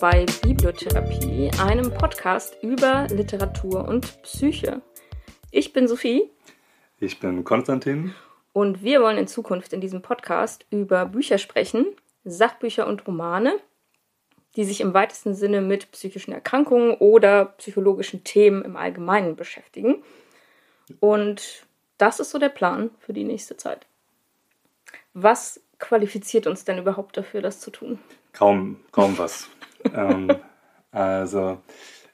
bei Bibliotherapie, einem Podcast über Literatur und Psyche. Ich bin Sophie. Ich bin Konstantin. Und wir wollen in Zukunft in diesem Podcast über Bücher sprechen, Sachbücher und Romane, die sich im weitesten Sinne mit psychischen Erkrankungen oder psychologischen Themen im Allgemeinen beschäftigen. Und das ist so der Plan für die nächste Zeit. Was qualifiziert uns denn überhaupt dafür, das zu tun? Kaum, kaum was. Ähm, also,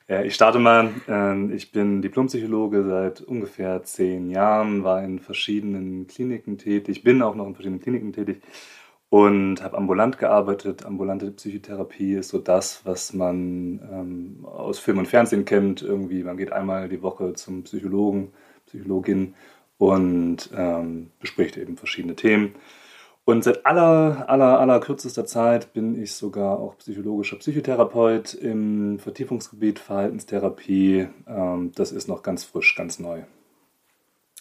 ja, ich starte mal. Ähm, ich bin Diplompsychologe seit ungefähr zehn Jahren, war in verschiedenen Kliniken tätig, bin auch noch in verschiedenen Kliniken tätig und habe ambulant gearbeitet. Ambulante Psychotherapie ist so das, was man ähm, aus Film und Fernsehen kennt. Irgendwie, man geht einmal die Woche zum Psychologen, Psychologin und ähm, bespricht eben verschiedene Themen. Und seit aller, aller, aller kürzester Zeit bin ich sogar auch psychologischer Psychotherapeut im Vertiefungsgebiet Verhaltenstherapie. Ähm, das ist noch ganz frisch, ganz neu.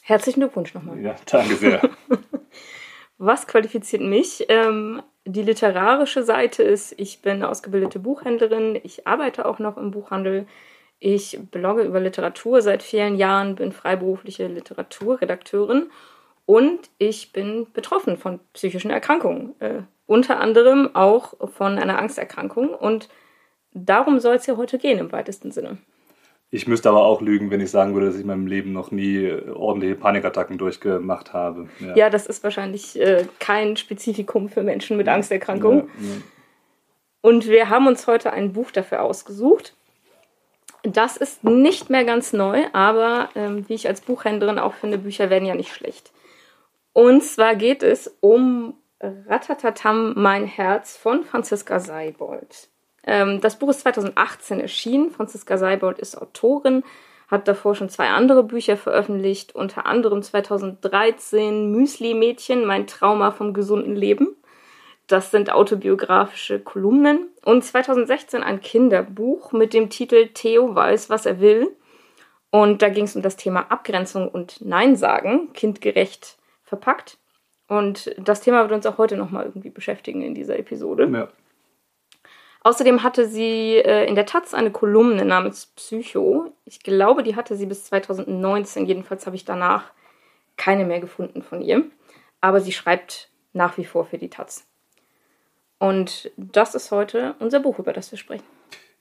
Herzlichen Glückwunsch nochmal. Ja, danke sehr. Was qualifiziert mich? Ähm, die literarische Seite ist, ich bin ausgebildete Buchhändlerin, ich arbeite auch noch im Buchhandel. Ich blogge über Literatur seit vielen Jahren, bin freiberufliche Literaturredakteurin und ich bin betroffen von psychischen Erkrankungen, äh, unter anderem auch von einer Angsterkrankung. Und darum soll es ja heute gehen im weitesten Sinne. Ich müsste aber auch lügen, wenn ich sagen würde, dass ich in meinem Leben noch nie ordentliche Panikattacken durchgemacht habe. Ja, ja das ist wahrscheinlich äh, kein Spezifikum für Menschen mit Angsterkrankungen. Ja, ja. Und wir haben uns heute ein Buch dafür ausgesucht. Das ist nicht mehr ganz neu, aber ähm, wie ich als Buchhändlerin auch finde, Bücher werden ja nicht schlecht. Und zwar geht es um Ratatatam, mein Herz von Franziska Seibold. Ähm, das Buch ist 2018 erschienen. Franziska Seibold ist Autorin, hat davor schon zwei andere Bücher veröffentlicht, unter anderem 2013 Müsli-Mädchen, mein Trauma vom gesunden Leben. Das sind autobiografische Kolumnen. Und 2016 ein Kinderbuch mit dem Titel Theo weiß, was er will. Und da ging es um das Thema Abgrenzung und Nein sagen, kindgerecht verpackt. Und das Thema wird uns auch heute nochmal irgendwie beschäftigen in dieser Episode. Ja. Außerdem hatte sie äh, in der Taz eine Kolumne namens Psycho. Ich glaube, die hatte sie bis 2019. Jedenfalls habe ich danach keine mehr gefunden von ihr. Aber sie schreibt nach wie vor für die Taz. Und das ist heute unser Buch, über das wir sprechen.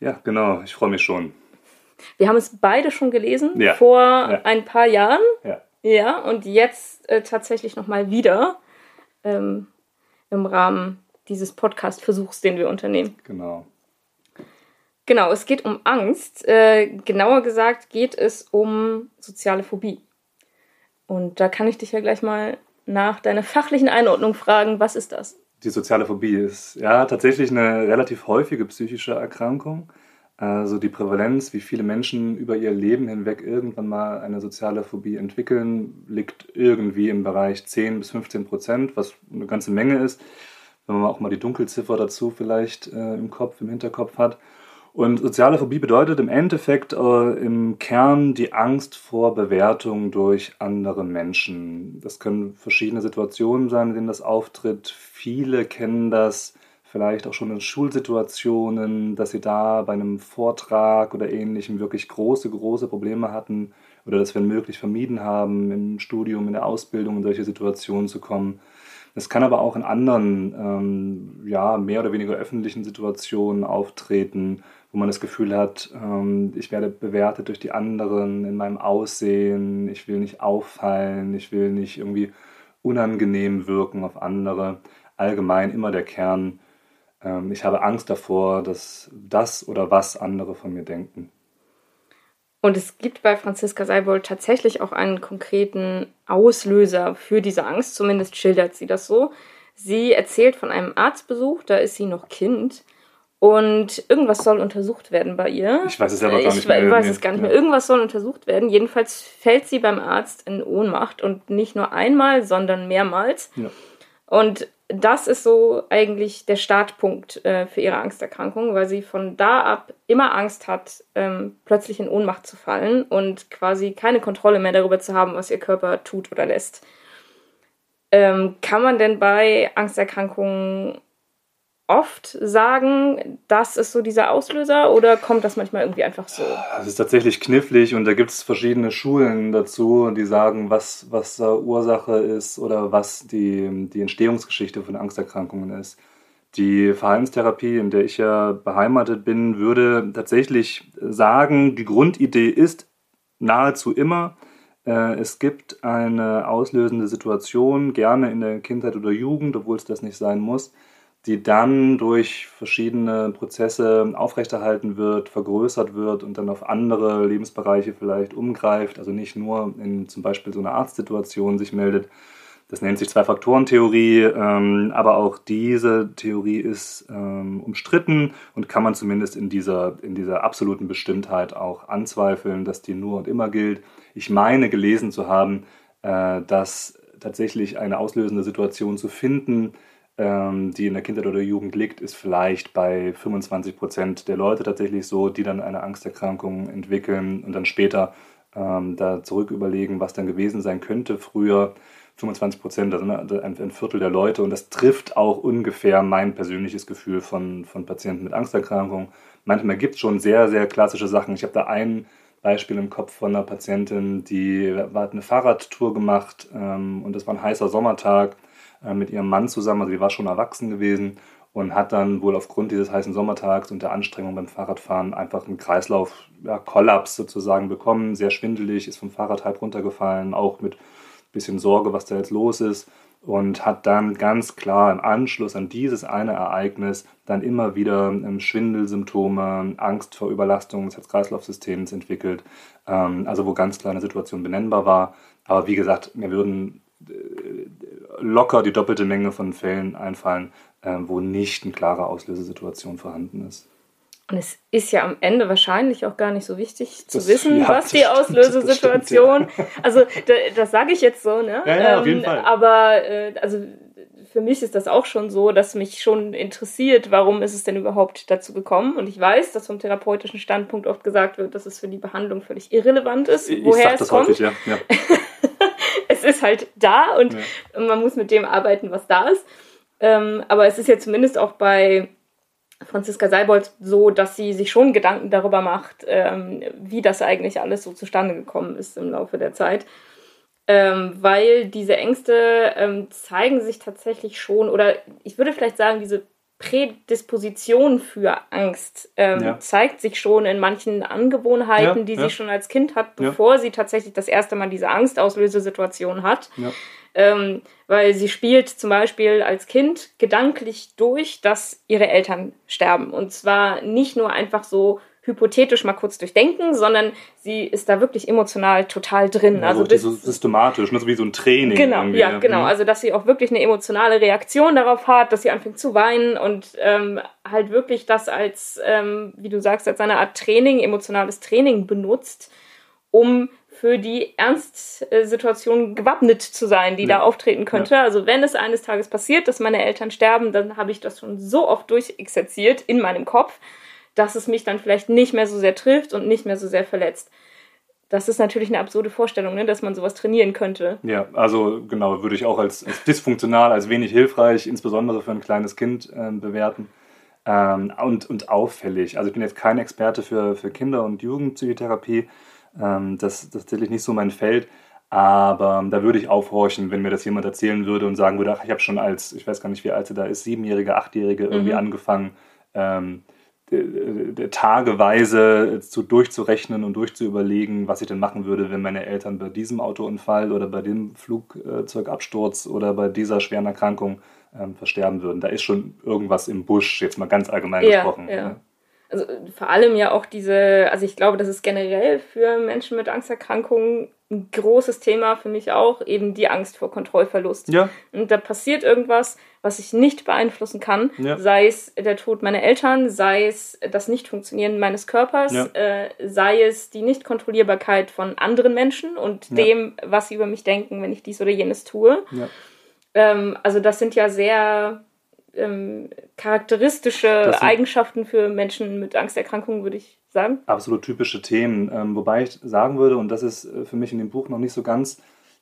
Ja, genau. Ich freue mich schon. Wir haben es beide schon gelesen ja. vor ja. ein paar Jahren. Ja. Ja, und jetzt äh, tatsächlich nochmal wieder ähm, im Rahmen dieses Podcast-Versuchs, den wir unternehmen. Genau. Genau, es geht um Angst. Äh, genauer gesagt geht es um soziale Phobie. Und da kann ich dich ja gleich mal nach deiner fachlichen Einordnung fragen, was ist das? Die soziale Phobie ist ja tatsächlich eine relativ häufige psychische Erkrankung. Also die Prävalenz, wie viele Menschen über ihr Leben hinweg irgendwann mal eine soziale Phobie entwickeln, liegt irgendwie im Bereich 10 bis 15 Prozent, was eine ganze Menge ist, wenn man auch mal die Dunkelziffer dazu vielleicht äh, im Kopf, im Hinterkopf hat. Und soziale Phobie bedeutet im Endeffekt äh, im Kern die Angst vor Bewertung durch andere Menschen. Das können verschiedene Situationen sein, in denen das auftritt. Viele kennen das vielleicht auch schon in Schulsituationen, dass sie da bei einem Vortrag oder ähnlichem wirklich große, große Probleme hatten oder das wenn möglich vermieden haben, im Studium, in der Ausbildung in solche Situationen zu kommen. Es kann aber auch in anderen, ähm, ja, mehr oder weniger öffentlichen Situationen auftreten, wo man das Gefühl hat, ähm, ich werde bewertet durch die anderen in meinem Aussehen, ich will nicht auffallen, ich will nicht irgendwie unangenehm wirken auf andere. Allgemein immer der Kern, ähm, ich habe Angst davor, dass das oder was andere von mir denken. Und es gibt bei Franziska Seibold tatsächlich auch einen konkreten Auslöser für diese Angst, zumindest schildert sie das so. Sie erzählt von einem Arztbesuch, da ist sie noch Kind und irgendwas soll untersucht werden bei ihr. Ich weiß es aber gar nicht mehr. Ich weiß es gar nicht mehr. Irgendwas soll untersucht werden. Jedenfalls fällt sie beim Arzt in Ohnmacht und nicht nur einmal, sondern mehrmals. Ja. Und das ist so eigentlich der Startpunkt äh, für ihre Angsterkrankung, weil sie von da ab immer Angst hat, ähm, plötzlich in Ohnmacht zu fallen und quasi keine Kontrolle mehr darüber zu haben, was ihr Körper tut oder lässt. Ähm, kann man denn bei Angsterkrankungen oft sagen, das ist so dieser Auslöser oder kommt das manchmal irgendwie einfach so? Es ist tatsächlich knifflig und da gibt es verschiedene Schulen dazu, die sagen, was, was Ursache ist oder was die, die Entstehungsgeschichte von Angsterkrankungen ist. Die Verhaltenstherapie, in der ich ja beheimatet bin, würde tatsächlich sagen, die Grundidee ist nahezu immer, äh, es gibt eine auslösende Situation, gerne in der Kindheit oder Jugend, obwohl es das nicht sein muss, die dann durch verschiedene Prozesse aufrechterhalten wird, vergrößert wird und dann auf andere Lebensbereiche vielleicht umgreift, also nicht nur in zum Beispiel so einer Arztsituation sich meldet. Das nennt sich Zwei-Faktoren-Theorie, ähm, aber auch diese Theorie ist ähm, umstritten und kann man zumindest in dieser, in dieser absoluten Bestimmtheit auch anzweifeln, dass die nur und immer gilt. Ich meine gelesen zu haben, äh, dass tatsächlich eine auslösende Situation zu finden, ähm, die in der Kindheit oder Jugend liegt, ist vielleicht bei 25 Prozent der Leute tatsächlich so, die dann eine Angsterkrankung entwickeln und dann später ähm, da zurück überlegen, was dann gewesen sein könnte früher. 25 Prozent, also ein, Viertel der Leute. Und das trifft auch ungefähr mein persönliches Gefühl von, von Patienten mit Angsterkrankungen. Manchmal gibt es schon sehr, sehr klassische Sachen. Ich habe da ein Beispiel im Kopf von einer Patientin, die hat eine Fahrradtour gemacht ähm, und das war ein heißer Sommertag äh, mit ihrem Mann zusammen, also die war schon erwachsen gewesen und hat dann wohl aufgrund dieses heißen Sommertags und der Anstrengung beim Fahrradfahren einfach einen Kreislauf-Kollaps sozusagen bekommen, sehr schwindelig, ist vom Fahrrad halb runtergefallen, auch mit bisschen Sorge, was da jetzt los ist. Und hat dann ganz klar im Anschluss an dieses eine Ereignis dann immer wieder ähm, Schwindelsymptome, Angst vor Überlastung des Herz-Kreislauf-Systems entwickelt, ähm, also wo ganz klar eine Situation benennbar war. Aber wie gesagt, mir würden äh, locker die doppelte Menge von Fällen einfallen, äh, wo nicht eine klare Auslösesituation vorhanden ist. Und es ist ja am Ende wahrscheinlich auch gar nicht so wichtig zu das, wissen, ja, was die Auslösesituation. Ja. Also das, das sage ich jetzt so, ne? Ja, ja, auf jeden ähm, Fall. Aber äh, also für mich ist das auch schon so, dass mich schon interessiert, warum ist es denn überhaupt dazu gekommen. Und ich weiß, dass vom therapeutischen Standpunkt oft gesagt wird, dass es für die Behandlung völlig irrelevant ist, woher ich es kommt. Häufig, ja. ja. es ist halt da und ja. man muss mit dem arbeiten, was da ist. Ähm, aber es ist ja zumindest auch bei Franziska Seibold so, dass sie sich schon Gedanken darüber macht, ähm, wie das eigentlich alles so zustande gekommen ist im Laufe der Zeit. Ähm, weil diese Ängste ähm, zeigen sich tatsächlich schon, oder ich würde vielleicht sagen, diese Prädisposition für Angst ähm, ja. zeigt sich schon in manchen Angewohnheiten, ja, die ja. sie schon als Kind hat, bevor sie tatsächlich das erste Mal diese Angstauslösesituation hat. Ähm, weil sie spielt zum Beispiel als Kind gedanklich durch, dass ihre Eltern sterben. Und zwar nicht nur einfach so hypothetisch mal kurz durchdenken, sondern sie ist da wirklich emotional total drin. Ja, also so systematisch, ne? so wie so ein Training. Genau, ja, genau. Mhm. Also dass sie auch wirklich eine emotionale Reaktion darauf hat, dass sie anfängt zu weinen und ähm, halt wirklich das als, ähm, wie du sagst, als eine Art Training, emotionales Training benutzt, um für die Ernstsituation gewappnet zu sein, die ja. da auftreten könnte. Ja. Also wenn es eines Tages passiert, dass meine Eltern sterben, dann habe ich das schon so oft durchexerziert in meinem Kopf, dass es mich dann vielleicht nicht mehr so sehr trifft und nicht mehr so sehr verletzt. Das ist natürlich eine absurde Vorstellung, ne, dass man sowas trainieren könnte. Ja, also genau, würde ich auch als, als dysfunktional, als wenig hilfreich, insbesondere für ein kleines Kind äh, bewerten. Ähm, und, und auffällig. Also ich bin jetzt kein Experte für, für Kinder- und Jugendpsychotherapie, ähm, das, das ist tatsächlich nicht so mein Feld. Aber da würde ich aufhorchen, wenn mir das jemand erzählen würde und sagen würde, ach, ich habe schon als, ich weiß gar nicht, wie alt sie da ist, Siebenjährige, Achtjährige irgendwie mhm. angefangen, ähm, tageweise zu durchzurechnen und durchzuüberlegen, was ich denn machen würde, wenn meine Eltern bei diesem Autounfall oder bei dem Flugzeugabsturz oder bei dieser schweren Erkrankung ähm, versterben würden. Da ist schon irgendwas im Busch, jetzt mal ganz allgemein ja, gesprochen. Ja. Ja also vor allem ja auch diese, also ich glaube, das ist generell für Menschen mit Angsterkrankungen ein großes Thema für mich auch, eben die Angst vor Kontrollverlust. Ja. Und da passiert irgendwas, was ich nicht beeinflussen kann, ja. sei es der Tod meiner Eltern, sei es das Nichtfunktionieren meines Körpers, ja. äh, sei es die Nichtkontrollierbarkeit von anderen Menschen und dem, was sie über mich denken, wenn ich dies oder jenes tue. Ähm, also das sind ja sehr ähm, charakteristische Eigenschaften für Menschen mit Angsterkrankungen, würde ich sagen. Absolut typische Themen. Ähm, wobei ich sagen würde, und das ist äh, für mich in dem Buch noch nicht so ganz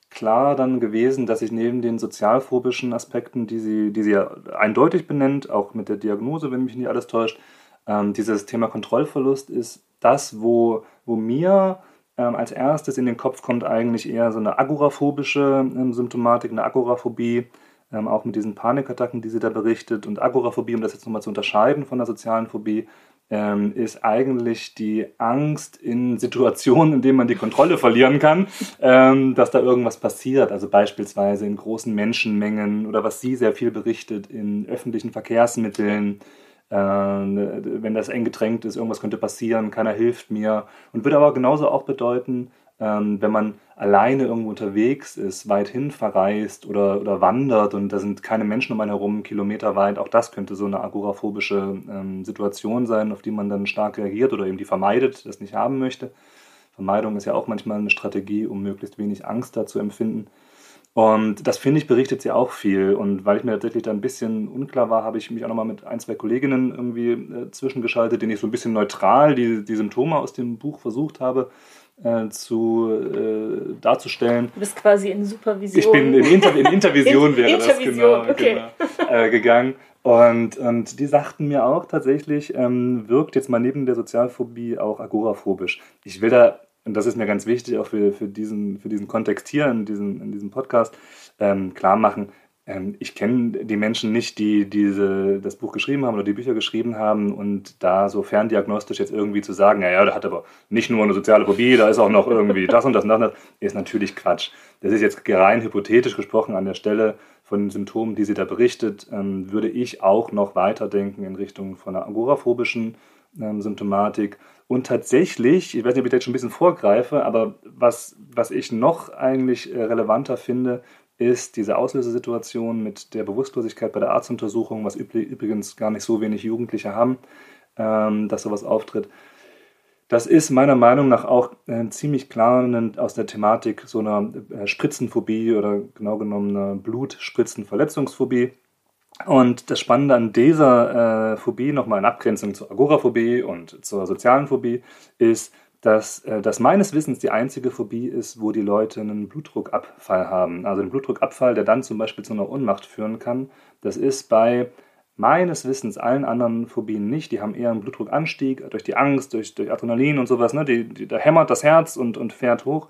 klar dann gewesen, dass ich neben den sozialphobischen Aspekten, die sie, die sie ja eindeutig benennt, auch mit der Diagnose, wenn mich nicht alles täuscht, ähm, dieses Thema Kontrollverlust ist das, wo, wo mir ähm, als erstes in den Kopf kommt eigentlich eher so eine agoraphobische ähm, Symptomatik, eine Agoraphobie, ähm, auch mit diesen Panikattacken, die sie da berichtet. Und Agoraphobie, um das jetzt nochmal zu unterscheiden von der sozialen Phobie, ähm, ist eigentlich die Angst in Situationen, in denen man die Kontrolle verlieren kann, ähm, dass da irgendwas passiert. Also beispielsweise in großen Menschenmengen oder was sie sehr viel berichtet, in öffentlichen Verkehrsmitteln. Äh, wenn das eng gedrängt ist, irgendwas könnte passieren, keiner hilft mir. Und würde aber genauso auch bedeuten, ähm, wenn man alleine irgendwo unterwegs ist, weithin verreist oder, oder wandert und da sind keine Menschen um einen herum, kilometerweit, auch das könnte so eine agoraphobische ähm, Situation sein, auf die man dann stark reagiert oder eben die vermeidet, das nicht haben möchte. Vermeidung ist ja auch manchmal eine Strategie, um möglichst wenig Angst da zu empfinden. Und das finde ich, berichtet sie auch viel. Und weil ich mir tatsächlich da ein bisschen unklar war, habe ich mich auch nochmal mit ein, zwei Kolleginnen irgendwie äh, zwischengeschaltet, denen ich so ein bisschen neutral die, die Symptome aus dem Buch versucht habe äh, zu, äh, darzustellen. Du bist quasi in Supervision. Ich bin in, Inter in Intervision wäre Intervision, das genau, okay. genau äh, gegangen. Und, und die sagten mir auch tatsächlich, ähm, wirkt jetzt mal neben der Sozialphobie auch agoraphobisch. Ich will da, und das ist mir ganz wichtig, auch für, für, diesen, für diesen Kontext hier in diesem, in diesem Podcast, ähm, klar machen, ähm, ich kenne die Menschen nicht, die diese, das Buch geschrieben haben oder die Bücher geschrieben haben und da so ferndiagnostisch jetzt irgendwie zu sagen, naja, der hat aber nicht nur eine soziale Phobie, da ist auch noch irgendwie das und das und das, ist natürlich Quatsch. Das ist jetzt rein hypothetisch gesprochen an der Stelle von Symptomen, die sie da berichtet, ähm, würde ich auch noch weiterdenken in Richtung von einer agoraphobischen ähm, Symptomatik. Und tatsächlich, ich weiß nicht, ob ich da jetzt schon ein bisschen vorgreife, aber was, was ich noch eigentlich äh, relevanter finde, ist diese Auslösesituation mit der Bewusstlosigkeit bei der Arztuntersuchung, was übrigens gar nicht so wenig Jugendliche haben, ähm, dass sowas auftritt. Das ist meiner Meinung nach auch äh, ziemlich klar aus der Thematik so einer äh, Spritzenphobie oder genau genommen einer Blutspritzenverletzungsphobie. Und das Spannende an dieser äh, Phobie, nochmal in Abgrenzung zur Agoraphobie und zur sozialen Phobie, ist, dass äh, das meines Wissens die einzige Phobie ist, wo die Leute einen Blutdruckabfall haben. Also einen Blutdruckabfall, der dann zum Beispiel zu einer Ohnmacht führen kann. Das ist bei meines Wissens allen anderen Phobien nicht. Die haben eher einen Blutdruckanstieg durch die Angst, durch, durch Adrenalin und sowas. Ne? Die, die, da hämmert das Herz und, und fährt hoch.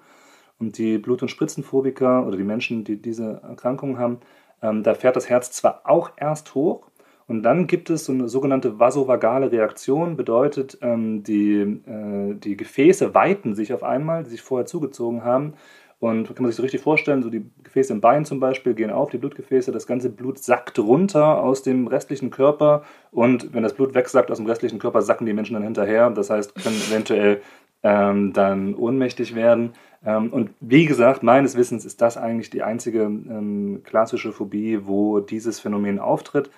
Und die Blut- und Spritzenphobiker oder die Menschen, die diese Erkrankung haben, ähm, da fährt das Herz zwar auch erst hoch, und dann gibt es so eine sogenannte vasovagale Reaktion, bedeutet, ähm, die, äh, die Gefäße weiten sich auf einmal, die sich vorher zugezogen haben. Und kann man sich so richtig vorstellen, so die Gefäße im Bein zum Beispiel gehen auf, die Blutgefäße, das ganze Blut sackt runter aus dem restlichen Körper. Und wenn das Blut wegsackt aus dem restlichen Körper, sacken die Menschen dann hinterher. Das heißt, können eventuell ähm, dann ohnmächtig werden. Ähm, und wie gesagt, meines Wissens ist das eigentlich die einzige ähm, klassische Phobie, wo dieses Phänomen auftritt.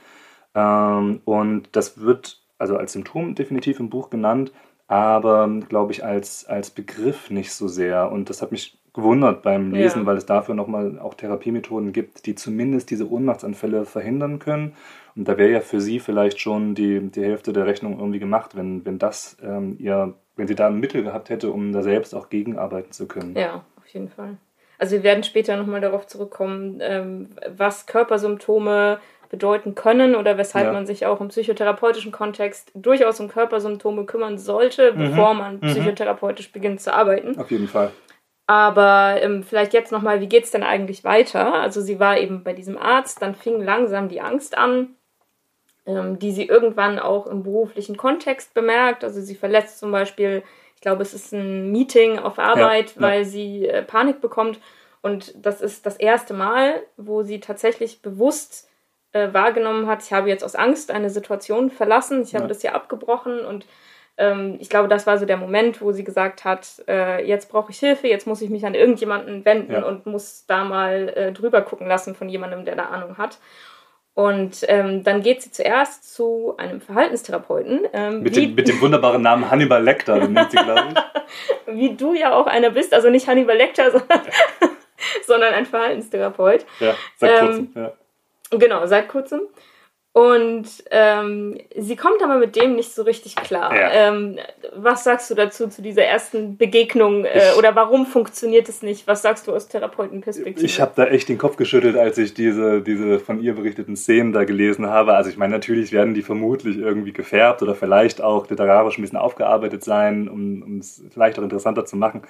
Ähm, und das wird also als Symptom definitiv im Buch genannt, aber glaube ich als, als Begriff nicht so sehr. Und das hat mich gewundert beim Lesen, ja. weil es dafür nochmal auch Therapiemethoden gibt, die zumindest diese Ohnmachtsanfälle verhindern können. Und da wäre ja für Sie vielleicht schon die, die Hälfte der Rechnung irgendwie gemacht, wenn, wenn das ähm, ihr, wenn sie da ein Mittel gehabt hätte, um da selbst auch gegenarbeiten zu können. Ja, auf jeden Fall. Also wir werden später nochmal darauf zurückkommen, ähm, was Körpersymptome bedeuten können oder weshalb ja. man sich auch im psychotherapeutischen Kontext durchaus um Körpersymptome kümmern sollte, mhm. bevor man mhm. psychotherapeutisch beginnt zu arbeiten. Auf jeden Fall. Aber ähm, vielleicht jetzt nochmal, wie geht es denn eigentlich weiter? Also sie war eben bei diesem Arzt, dann fing langsam die Angst an, ähm, die sie irgendwann auch im beruflichen Kontext bemerkt. Also sie verletzt zum Beispiel, ich glaube, es ist ein Meeting auf Arbeit, ja, weil ja. sie äh, Panik bekommt. Und das ist das erste Mal, wo sie tatsächlich bewusst äh, wahrgenommen hat, ich habe jetzt aus Angst eine Situation verlassen, ich habe ja. das hier abgebrochen und ähm, ich glaube, das war so der Moment, wo sie gesagt hat, äh, jetzt brauche ich Hilfe, jetzt muss ich mich an irgendjemanden wenden ja. und muss da mal äh, drüber gucken lassen von jemandem, der da Ahnung hat. Und ähm, dann geht sie zuerst zu einem Verhaltenstherapeuten. Ähm, mit, dem, mit, dem, wunderbaren Namen Hannibal Lecter, nennt sie, glaube ich. wie du ja auch einer bist, also nicht Hannibal Lecter, sondern, sondern ein Verhaltenstherapeut. Ja, seit kurzem, ähm, ja. Genau, seit kurzem. Und ähm, sie kommt aber mit dem nicht so richtig klar. Ja. Ähm, was sagst du dazu, zu dieser ersten Begegnung? Äh, ich, oder warum funktioniert es nicht? Was sagst du aus Therapeutenperspektive? Ich habe da echt den Kopf geschüttelt, als ich diese, diese von ihr berichteten Szenen da gelesen habe. Also ich meine, natürlich werden die vermutlich irgendwie gefärbt oder vielleicht auch literarisch ein bisschen aufgearbeitet sein, um, um es vielleicht auch interessanter zu machen.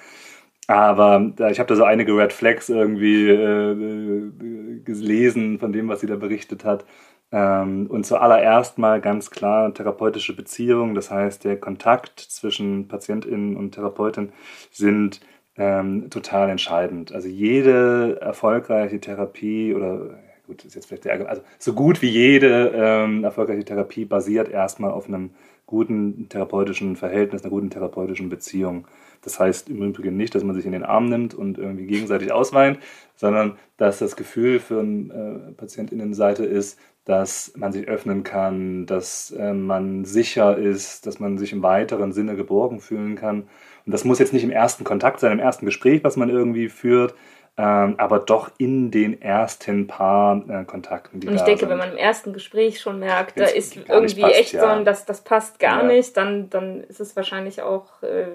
Aber äh, ich habe da so einige Red Flags irgendwie äh, äh, gelesen von dem, was sie da berichtet hat. Ähm, und zuallererst mal ganz klar therapeutische Beziehungen, das heißt der Kontakt zwischen PatientInnen und Therapeutin sind ähm, total entscheidend. Also jede erfolgreiche Therapie oder gut, ist jetzt vielleicht der, also so gut wie jede ähm, erfolgreiche Therapie basiert erstmal auf einem guten therapeutischen Verhältnis, einer guten therapeutischen Beziehung. Das heißt im Übrigen nicht, dass man sich in den Arm nimmt und irgendwie gegenseitig ausweint, sondern dass das Gefühl für eine äh, Patientinnenseite ist, dass man sich öffnen kann, dass äh, man sicher ist, dass man sich im weiteren Sinne geborgen fühlen kann. Und das muss jetzt nicht im ersten Kontakt sein, im ersten Gespräch, was man irgendwie führt, ähm, aber doch in den ersten paar äh, Kontakten, die Und ich da denke, sind. wenn man im ersten Gespräch schon merkt, da ist irgendwie passt, echt ja. so ein, das, das passt gar ja. nicht, dann, dann ist es wahrscheinlich auch äh,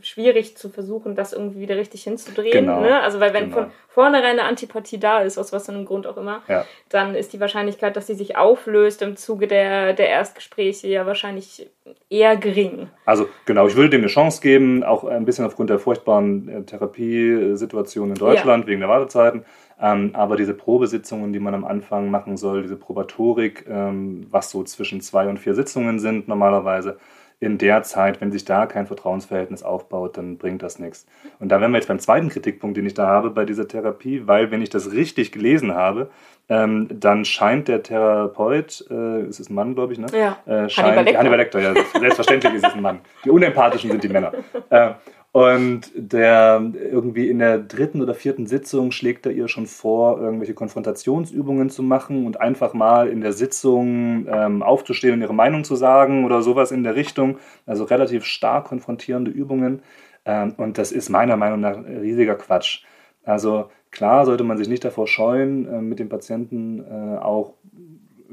schwierig zu versuchen, das irgendwie wieder richtig hinzudrehen. Genau. Ne? Also weil wenn genau. von vornherein eine Antipathie da ist, aus was für einem Grund auch immer, ja. dann ist die Wahrscheinlichkeit, dass sie sich auflöst im Zuge der, der Erstgespräche ja wahrscheinlich eher gering. Also genau, ich würde dem eine Chance geben, auch ein bisschen aufgrund der furchtbaren äh, Therapiesituation in Deutschland Aufwand wegen der Wartezeiten. Ähm, aber diese Probesitzungen, die man am Anfang machen soll, diese Probatorik, ähm, was so zwischen zwei und vier Sitzungen sind normalerweise, in der Zeit, wenn sich da kein Vertrauensverhältnis aufbaut, dann bringt das nichts. Und da wären wir jetzt beim zweiten Kritikpunkt, den ich da habe bei dieser Therapie, weil wenn ich das richtig gelesen habe, ähm, dann scheint der Therapeut, äh, es ist ein Mann, glaube ich, ne? Ja. Äh, scheint, Hannibal Lecter. Hannibal Lecter, ja, selbstverständlich ist es ein Mann. Die Unempathischen sind die Männer. Äh, und der irgendwie in der dritten oder vierten Sitzung schlägt er ihr schon vor, irgendwelche Konfrontationsübungen zu machen und einfach mal in der Sitzung ähm, aufzustehen und ihre Meinung zu sagen oder sowas in der Richtung. Also relativ stark konfrontierende Übungen. Ähm, und das ist meiner Meinung nach riesiger Quatsch. Also klar sollte man sich nicht davor scheuen, äh, mit dem Patienten äh, auch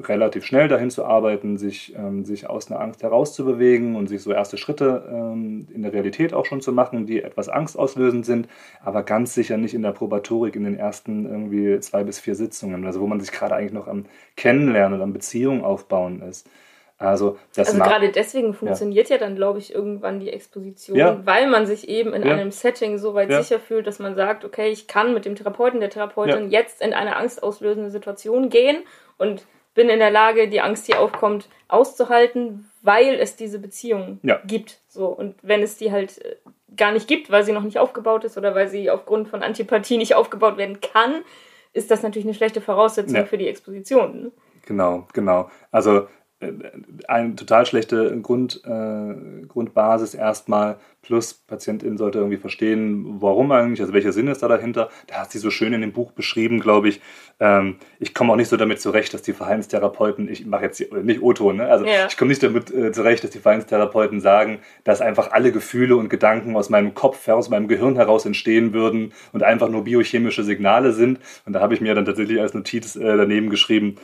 relativ schnell dahin zu arbeiten, sich, ähm, sich aus einer Angst herauszubewegen und sich so erste Schritte ähm, in der Realität auch schon zu machen, die etwas angstauslösend sind, aber ganz sicher nicht in der Probatorik in den ersten irgendwie zwei bis vier Sitzungen, also wo man sich gerade eigentlich noch am Kennenlernen und am Beziehung aufbauen ist. Also, das also gerade deswegen funktioniert ja, ja dann, glaube ich, irgendwann die Exposition, ja. weil man sich eben in ja. einem Setting so weit sicher fühlt, dass man sagt, okay, ich kann mit dem Therapeuten, der Therapeutin jetzt in eine angstauslösende Situation gehen und bin in der Lage, die Angst, die aufkommt, auszuhalten, weil es diese Beziehung ja. gibt. So. Und wenn es die halt äh, gar nicht gibt, weil sie noch nicht aufgebaut ist oder weil sie aufgrund von Antipathie nicht aufgebaut werden kann, ist das natürlich eine schlechte Voraussetzung ja. für die Exposition. Ne? Genau, genau. Also eine total schlechte Grund, äh, Grundbasis erstmal. Plus, Patientin sollte irgendwie verstehen, warum eigentlich, also welcher Sinn ist da dahinter. Da hat sie so schön in dem Buch beschrieben, glaube ich. Ähm, ich komme auch nicht so damit zurecht, dass die Verhaltenstherapeuten, ich mache jetzt nicht O-Ton, ne? also ja. ich komme nicht damit äh, zurecht, dass die Verhaltenstherapeuten sagen, dass einfach alle Gefühle und Gedanken aus meinem Kopf, aus meinem Gehirn heraus entstehen würden und einfach nur biochemische Signale sind. Und da habe ich mir dann tatsächlich als Notiz äh, daneben geschrieben,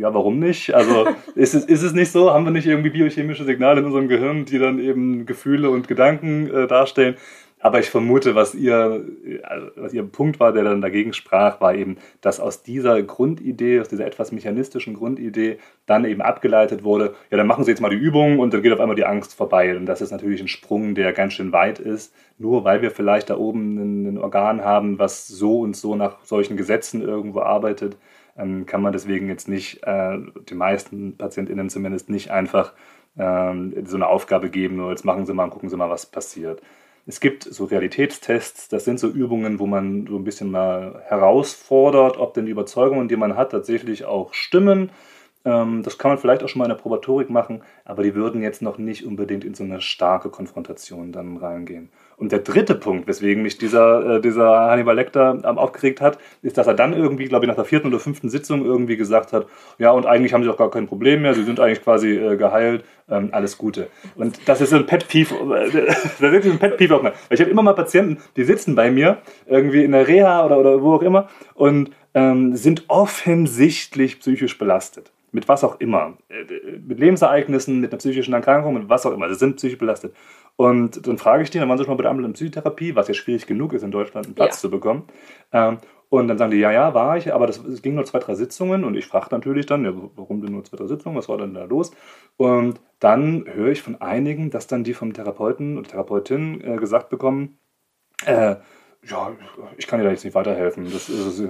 ja, warum nicht? Also ist es, ist es nicht so? Haben wir nicht irgendwie biochemische Signale in unserem Gehirn, die dann eben Gefühle und Gedanken äh, darstellen? Aber ich vermute, was ihr, was ihr Punkt war, der dann dagegen sprach, war eben, dass aus dieser Grundidee, aus dieser etwas mechanistischen Grundidee dann eben abgeleitet wurde, ja, dann machen Sie jetzt mal die Übung und dann geht auf einmal die Angst vorbei. Und das ist natürlich ein Sprung, der ganz schön weit ist, nur weil wir vielleicht da oben ein, ein Organ haben, was so und so nach solchen Gesetzen irgendwo arbeitet kann man deswegen jetzt nicht, äh, den meisten PatientInnen zumindest nicht einfach ähm, so eine Aufgabe geben, nur jetzt machen Sie mal und gucken Sie mal, was passiert. Es gibt so Realitätstests, das sind so Übungen, wo man so ein bisschen mal herausfordert, ob denn die Überzeugungen, die man hat, tatsächlich auch stimmen. Ähm, das kann man vielleicht auch schon mal in der Probatorik machen, aber die würden jetzt noch nicht unbedingt in so eine starke Konfrontation dann reingehen. Und der dritte Punkt, weswegen mich dieser, äh, dieser Hannibal Lecter ähm, aufgeregt hat, ist, dass er dann irgendwie, glaube ich, nach der vierten oder fünften Sitzung irgendwie gesagt hat, ja, und eigentlich haben sie auch gar kein Problem mehr, sie sind eigentlich quasi äh, geheilt, ähm, alles Gute. Und das ist so ein Pet Peeve, äh, das ist wirklich ein Pet Peeve auch mal. Ich habe immer mal Patienten, die sitzen bei mir, irgendwie in der Reha oder, oder wo auch immer, und ähm, sind offensichtlich psychisch belastet. mit was auch immer, äh, mit Lebensereignissen, mit einer psychischen Erkrankung, mit was auch immer. Sie sind psychisch belastet. Und dann frage ich die, dann waren sie schon mal bei der ambulanten Psychotherapie, was ja schwierig genug ist, in Deutschland einen Platz ja. zu bekommen. Ähm, und dann sagen die, ja, ja, war ich, aber das, es ging nur zwei, drei Sitzungen und ich frage natürlich dann, ja, warum denn nur zwei, drei Sitzungen, was war denn da los? Und dann höre ich von einigen, dass dann die vom Therapeuten oder Therapeutin äh, gesagt bekommen, äh, ja, ich kann dir da jetzt nicht weiterhelfen. Das, ist,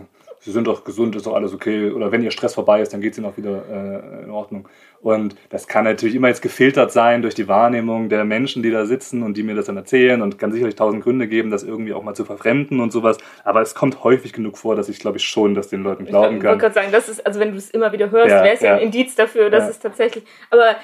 Sie sind doch gesund, ist doch alles okay. Oder wenn Ihr Stress vorbei ist, dann geht es Ihnen auch wieder äh, in Ordnung. Und das kann natürlich immer jetzt gefiltert sein durch die Wahrnehmung der Menschen, die da sitzen und die mir das dann erzählen und kann sicherlich tausend Gründe geben, das irgendwie auch mal zu verfremden und sowas. Aber es kommt häufig genug vor, dass ich glaube ich schon, dass den Leuten glauben ich kann. Ich wollte gerade sagen, das ist, also wenn du es immer wieder hörst, ja, wäre es ja, ja ein Indiz dafür, dass ja. es tatsächlich. Aber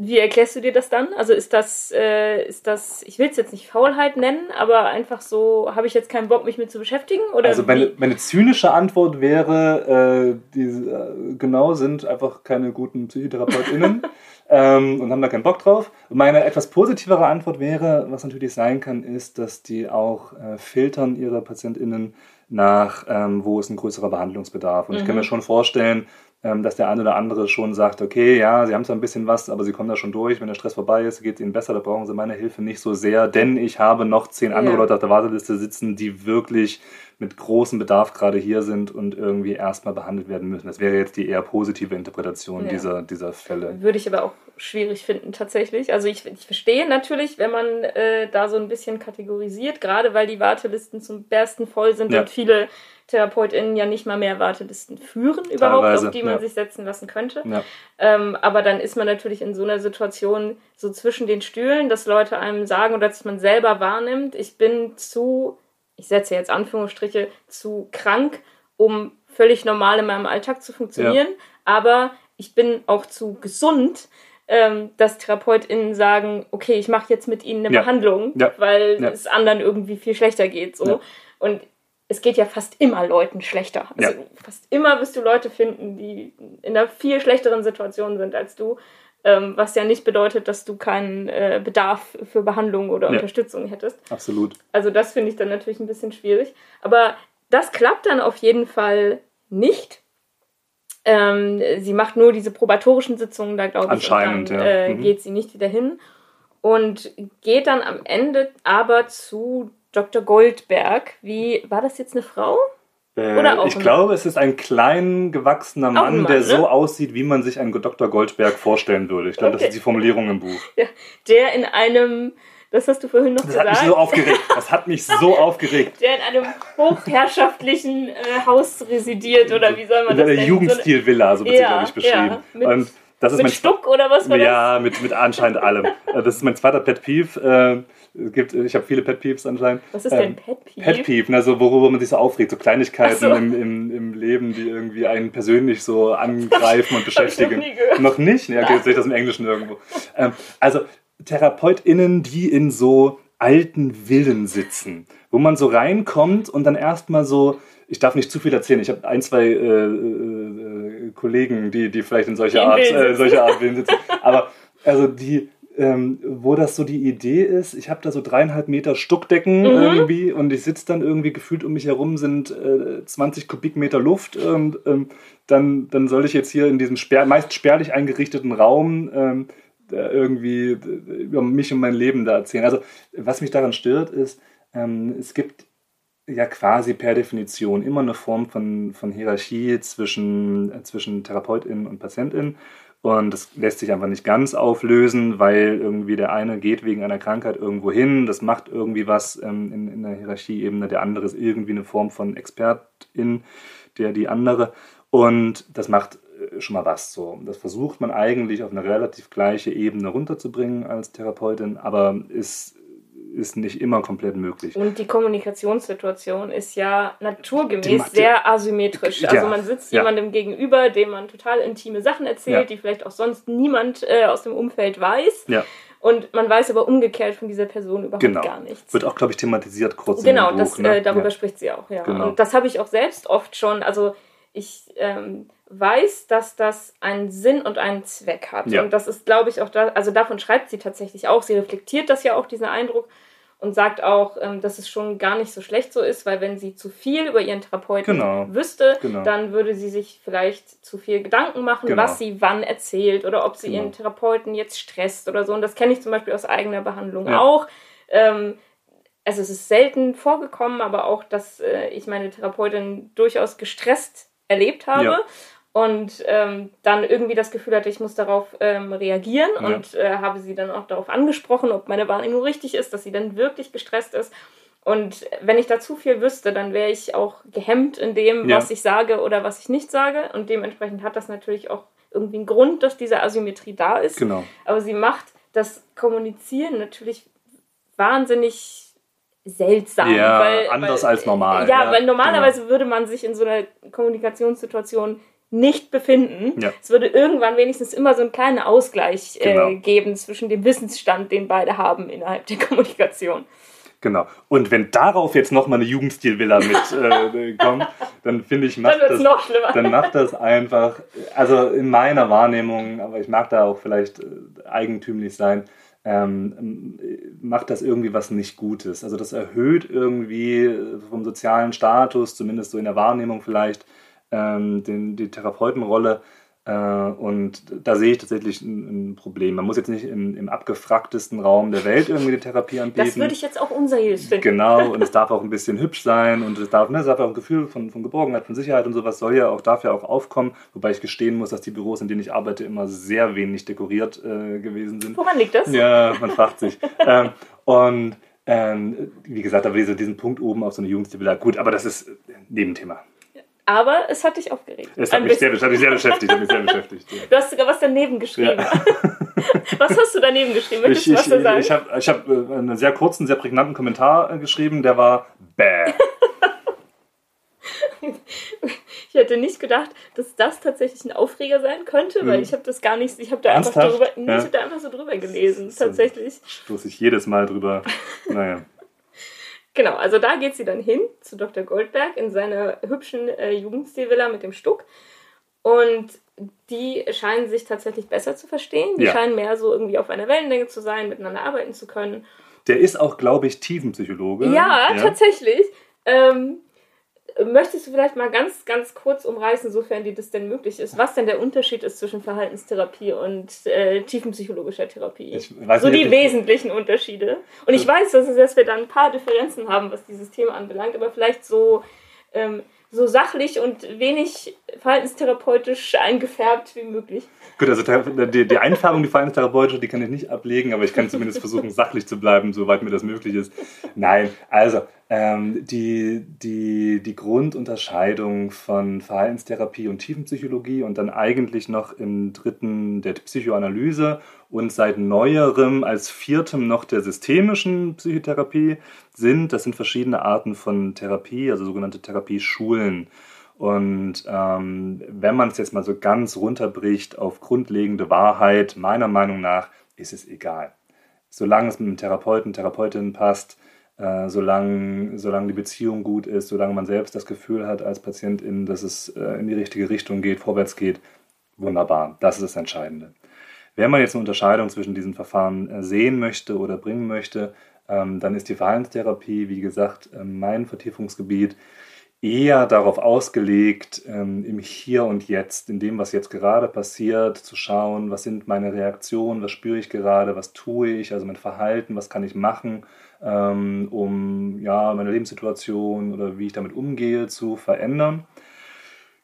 wie erklärst du dir das dann? Also ist das, äh, ist das, ich will es jetzt nicht Faulheit nennen, aber einfach so, habe ich jetzt keinen Bock, mich mit zu beschäftigen? Oder also meine, meine zynische Antwort wäre, äh, die äh, genau sind einfach keine guten PsychotherapeutInnen ähm, und haben da keinen Bock drauf. Meine etwas positivere Antwort wäre, was natürlich sein kann, ist, dass die auch äh, filtern ihre PatientInnen nach, ähm, wo ist ein größerer Behandlungsbedarf. Und mhm. ich kann mir mhm. schon vorstellen, dass der eine oder andere schon sagt, okay, ja, sie haben zwar ein bisschen was, aber sie kommen da schon durch. Wenn der Stress vorbei ist, geht es ihnen besser, da brauchen sie meine Hilfe nicht so sehr, denn ich habe noch zehn andere ja. Leute auf der Warteliste sitzen, die wirklich mit großem Bedarf gerade hier sind und irgendwie erstmal behandelt werden müssen. Das wäre jetzt die eher positive Interpretation ja. dieser, dieser Fälle. Würde ich aber auch schwierig finden tatsächlich. Also ich, ich verstehe natürlich, wenn man äh, da so ein bisschen kategorisiert, gerade weil die Wartelisten zum Bersten voll sind ja. und viele TherapeutInnen ja nicht mal mehr Wartelisten führen, überhaupt, Teilweise, auf die man ja. sich setzen lassen könnte. Ja. Ähm, aber dann ist man natürlich in so einer Situation so zwischen den Stühlen, dass Leute einem sagen oder dass man selber wahrnimmt, ich bin zu, ich setze jetzt Anführungsstriche, zu krank, um völlig normal in meinem Alltag zu funktionieren, ja. aber ich bin auch zu gesund, ähm, dass TherapeutInnen sagen, okay, ich mache jetzt mit ihnen eine ja. Behandlung, ja. weil ja. es anderen irgendwie viel schlechter geht. So. Und es geht ja fast immer Leuten schlechter. Also fast immer wirst du Leute finden, die in einer viel schlechteren Situation sind als du. Ähm, was ja nicht bedeutet, dass du keinen äh, Bedarf für Behandlung oder Unterstützung hättest. Absolut. Also das finde ich dann natürlich ein bisschen schwierig. Aber das klappt dann auf jeden Fall nicht. Ähm, sie macht nur diese probatorischen Sitzungen, da glaube ich, Anscheinend, dann, ja. äh, mhm. geht sie nicht wieder hin. Und geht dann am Ende aber zu Dr. Goldberg. Wie, war das jetzt eine Frau? Äh, ich glaube, es ist ein klein gewachsener Mann, Mann der ne? so aussieht, wie man sich einen Dr. Goldberg vorstellen würde. Ich glaube, okay. das ist die Formulierung im Buch. Ja, der in einem das hast du vorhin noch das gesagt. Das hat mich so aufgeregt. Das hat mich so aufgeregt. Der in einem hochherrschaftlichen äh, Haus residiert, oder wie soll man in das nennen? In einer Jugendstil-Villa, so wird ja, sie, glaube ich, beschrieben. Ja, mit, Und das ist mit mein Stuck oder was war das? Ja, mit, mit anscheinend allem. Äh, das ist mein zweiter Pet Peeve. Äh, gibt, ich habe viele Pet Peeves anscheinend. Was ist denn ähm, Pet Peeve? Pet Peeve, also worüber man sich so aufregt, so Kleinigkeiten so. Im, im, im Leben, die irgendwie einen persönlich so angreifen und beschäftigen. noch, noch nicht? Ja, okay, sehe ich das im Englischen irgendwo. Ähm, also TherapeutInnen, die in so alten Villen sitzen, wo man so reinkommt und dann erstmal so, ich darf nicht zu viel erzählen, ich habe ein, zwei äh, äh, Kollegen, die, die vielleicht in solcher Art, äh, solcher Art Villen sitzen, aber also die, ähm, wo das so die Idee ist, ich habe da so dreieinhalb Meter Stuckdecken mhm. irgendwie und ich sitze dann irgendwie gefühlt um mich herum sind äh, 20 Kubikmeter Luft und ähm, dann, dann soll ich jetzt hier in diesem spär, meist spärlich eingerichteten Raum ähm, irgendwie über mich und mein Leben da erzählen. Also was mich daran stört, ist, ähm, es gibt ja quasi per Definition immer eine Form von, von Hierarchie zwischen, äh, zwischen TherapeutInnen und PatientInnen. Und das lässt sich einfach nicht ganz auflösen, weil irgendwie der eine geht wegen einer Krankheit irgendwo hin, das macht irgendwie was ähm, in, in der Hierarchieebene, der andere ist irgendwie eine Form von Expertin, der die andere. Und das macht äh, schon mal was so. Das versucht man eigentlich auf eine relativ gleiche Ebene runterzubringen als Therapeutin, aber ist, ist nicht immer komplett möglich. Und die Kommunikationssituation ist ja naturgemäß sehr asymmetrisch. Ja, also man sitzt ja. jemandem gegenüber, dem man total intime Sachen erzählt, ja. die vielleicht auch sonst niemand äh, aus dem Umfeld weiß. Und man weiß aber umgekehrt von dieser Person überhaupt genau. gar nichts. Wird auch, glaube ich, thematisiert kurz genau, im Buch. Genau, äh, darüber spricht sie auch, ja. Genau. Und das habe ich auch selbst oft schon, also ich ähm, weiß, dass das einen Sinn und einen Zweck hat. Ja. Und das ist, glaube ich, auch da, also davon schreibt sie tatsächlich auch. Sie reflektiert das ja auch, diesen Eindruck. und sagt auch, ähm, dass es schon gar nicht so schlecht so ist, weil wenn sie zu viel über ihren Therapeuten genau. wüsste, genau. dann würde sie sich vielleicht zu viel Gedanken machen, genau. was sie wann erzählt oder ob sie genau. ihren Therapeuten jetzt stresst oder so. Und das kenne ich zum Beispiel aus eigener Behandlung ja. auch. Ähm, also es ist selten vorgekommen, aber auch, dass äh, ich meine Therapeutin durchaus gestresst erlebt habe. Ja und ähm, dann irgendwie das Gefühl hatte, ich muss darauf ähm, reagieren ja. und äh, habe sie dann auch darauf angesprochen, ob meine Wahrnehmung richtig ist, dass sie dann wirklich gestresst ist. Und wenn ich da zu viel wüsste, dann wäre ich auch gehemmt in dem, ja. was ich sage oder was ich nicht sage. Und dementsprechend hat das natürlich auch irgendwie einen Grund, dass diese Asymmetrie da ist. Genau. Aber sie macht das Kommunizieren natürlich wahnsinnig seltsam. Ja, weil, anders weil, als normal. Ja, ja weil normalerweise genau. würde man sich in so einer Kommunikationssituation nicht befinden. Ja. Es würde irgendwann wenigstens immer so einen kleinen Ausgleich äh, genau. geben zwischen dem Wissensstand, den beide haben innerhalb der Kommunikation. Genau. Und wenn darauf jetzt nochmal eine Jugendstilvilla mit äh, kommt, dann finde ich, macht dann, das, dann macht das einfach, also in meiner Wahrnehmung, aber ich mag da auch vielleicht äh, eigentümlich sein, ähm, macht das irgendwie was nicht Gutes. Also das erhöht irgendwie vom sozialen Status, zumindest so in der Wahrnehmung vielleicht, ähm, den, die Therapeutenrolle. Äh, und da sehe ich tatsächlich ein, ein, Problem. Man muss jetzt nicht im, im abgefragtesten Raum der Welt irgendwie die Therapie anbieten. Das würde ich jetzt auch unseriös finden. Genau, und es darf auch ein bisschen hübsch sein und es darf, ne, es darf auch ein Gefühl von, von Geborgenheit, von Sicherheit und sowas soll ja auch, darf ja auch aufkommen. Wobei ich gestehen muss, dass die Büros, in denen ich arbeite, immer sehr wenig dekoriert äh, gewesen sind. Woran liegt das? Ja, man fragt sich. ähm, und ähm, wie gesagt, aber diese, diesen Punkt oben auf so eine Jugendstilvilla, gut, aber das ist Nebenthema. Aber es hat dich aufgeregt. Es hat, mich sehr, hat mich sehr, beschäftigt. Hat mich sehr beschäftigt ja. Du hast sogar was daneben geschrieben. Ja. was hast du daneben geschrieben? Möchtest ich, du was sagen? Ich habe ich hab äh, einen sehr kurzen, sehr prägnanten Kommentar äh, geschrieben, der war bäh. ich hätte nicht gedacht, dass das tatsächlich ein Aufreger sein könnte, weil mhm. ich habe das gar nicht, ich habe da einfach drüber, nee, ja. ich habe da einfach so drüber gelesen, tatsächlich. Stoße ich jedes Mal drüber. Naja. Genau, also da geht sie dann hin zu Dr. Goldberg in seiner hübschen äh, Jugendstilvilla mit dem Stuck. Und die scheinen sich tatsächlich besser zu verstehen. Die ja. scheinen mehr so irgendwie auf einer Wellenlänge zu sein, miteinander arbeiten zu können. Der ist auch, glaube ich, Tiefenpsychologe. Ja, ja. tatsächlich. Ähm, Möchtest du vielleicht mal ganz, ganz kurz umreißen, sofern dir das denn möglich ist, was denn der Unterschied ist zwischen Verhaltenstherapie und äh, tiefenpsychologischer Therapie? Ich weiß so nicht, die wesentlichen Unterschiede. Und ich weiß, dass, dass wir da ein paar Differenzen haben, was dieses Thema anbelangt, aber vielleicht so ähm, so sachlich und wenig verhaltenstherapeutisch eingefärbt wie möglich. Gut, also die, die Einfärbung, die verhaltenstherapeutische, die kann ich nicht ablegen, aber ich kann zumindest versuchen, sachlich zu bleiben, soweit mir das möglich ist. Nein, also ähm, die, die, die Grundunterscheidung von Verhaltenstherapie und Tiefenpsychologie und dann eigentlich noch im dritten der Psychoanalyse und seit neuerem als viertem noch der systemischen Psychotherapie sind, das sind verschiedene Arten von Therapie, also sogenannte Therapieschulen. Und ähm, wenn man es jetzt mal so ganz runterbricht auf grundlegende Wahrheit, meiner Meinung nach ist es egal. Solange es mit dem Therapeuten, Therapeutin passt, äh, solange, solange die Beziehung gut ist, solange man selbst das Gefühl hat als Patientin, dass es äh, in die richtige Richtung geht, vorwärts geht, wunderbar. Das ist das Entscheidende. Wenn man jetzt eine Unterscheidung zwischen diesen Verfahren äh, sehen möchte oder bringen möchte, ähm, dann ist die Verhaltenstherapie, wie gesagt, äh, mein Vertiefungsgebiet eher darauf ausgelegt, ähm, im Hier und Jetzt, in dem, was jetzt gerade passiert, zu schauen, was sind meine Reaktionen, was spüre ich gerade, was tue ich, also mein Verhalten, was kann ich machen, ähm, um ja, meine Lebenssituation oder wie ich damit umgehe zu verändern.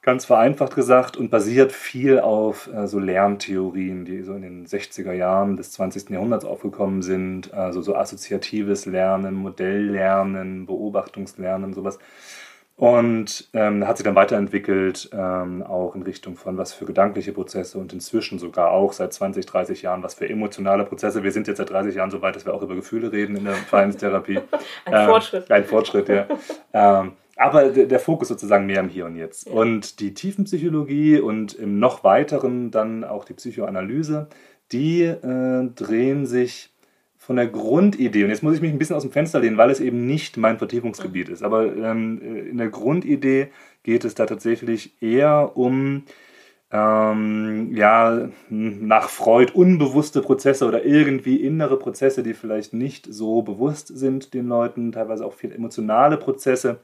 Ganz vereinfacht gesagt und basiert viel auf äh, so Lerntheorien, die so in den 60er Jahren des 20. Jahrhunderts aufgekommen sind, also so assoziatives Lernen, Modelllernen, Beobachtungslernen, sowas. Und ähm, hat sich dann weiterentwickelt, ähm, auch in Richtung von was für gedankliche Prozesse und inzwischen sogar auch seit 20, 30 Jahren was für emotionale Prozesse. Wir sind jetzt seit 30 Jahren so weit, dass wir auch über Gefühle reden in der Verhaltenstherapie. ein ähm, Fortschritt. Ein Fortschritt, ja. Aber der Fokus sozusagen mehr im Hier und Jetzt. Ja. Und die Tiefenpsychologie und im noch weiteren dann auch die Psychoanalyse, die äh, drehen sich von der Grundidee, und jetzt muss ich mich ein bisschen aus dem Fenster lehnen, weil es eben nicht mein Vertiefungsgebiet ist, aber ähm, in der Grundidee geht es da tatsächlich eher um ähm, ja, nach Freud unbewusste Prozesse oder irgendwie innere Prozesse, die vielleicht nicht so bewusst sind den Leuten, teilweise auch viel emotionale Prozesse,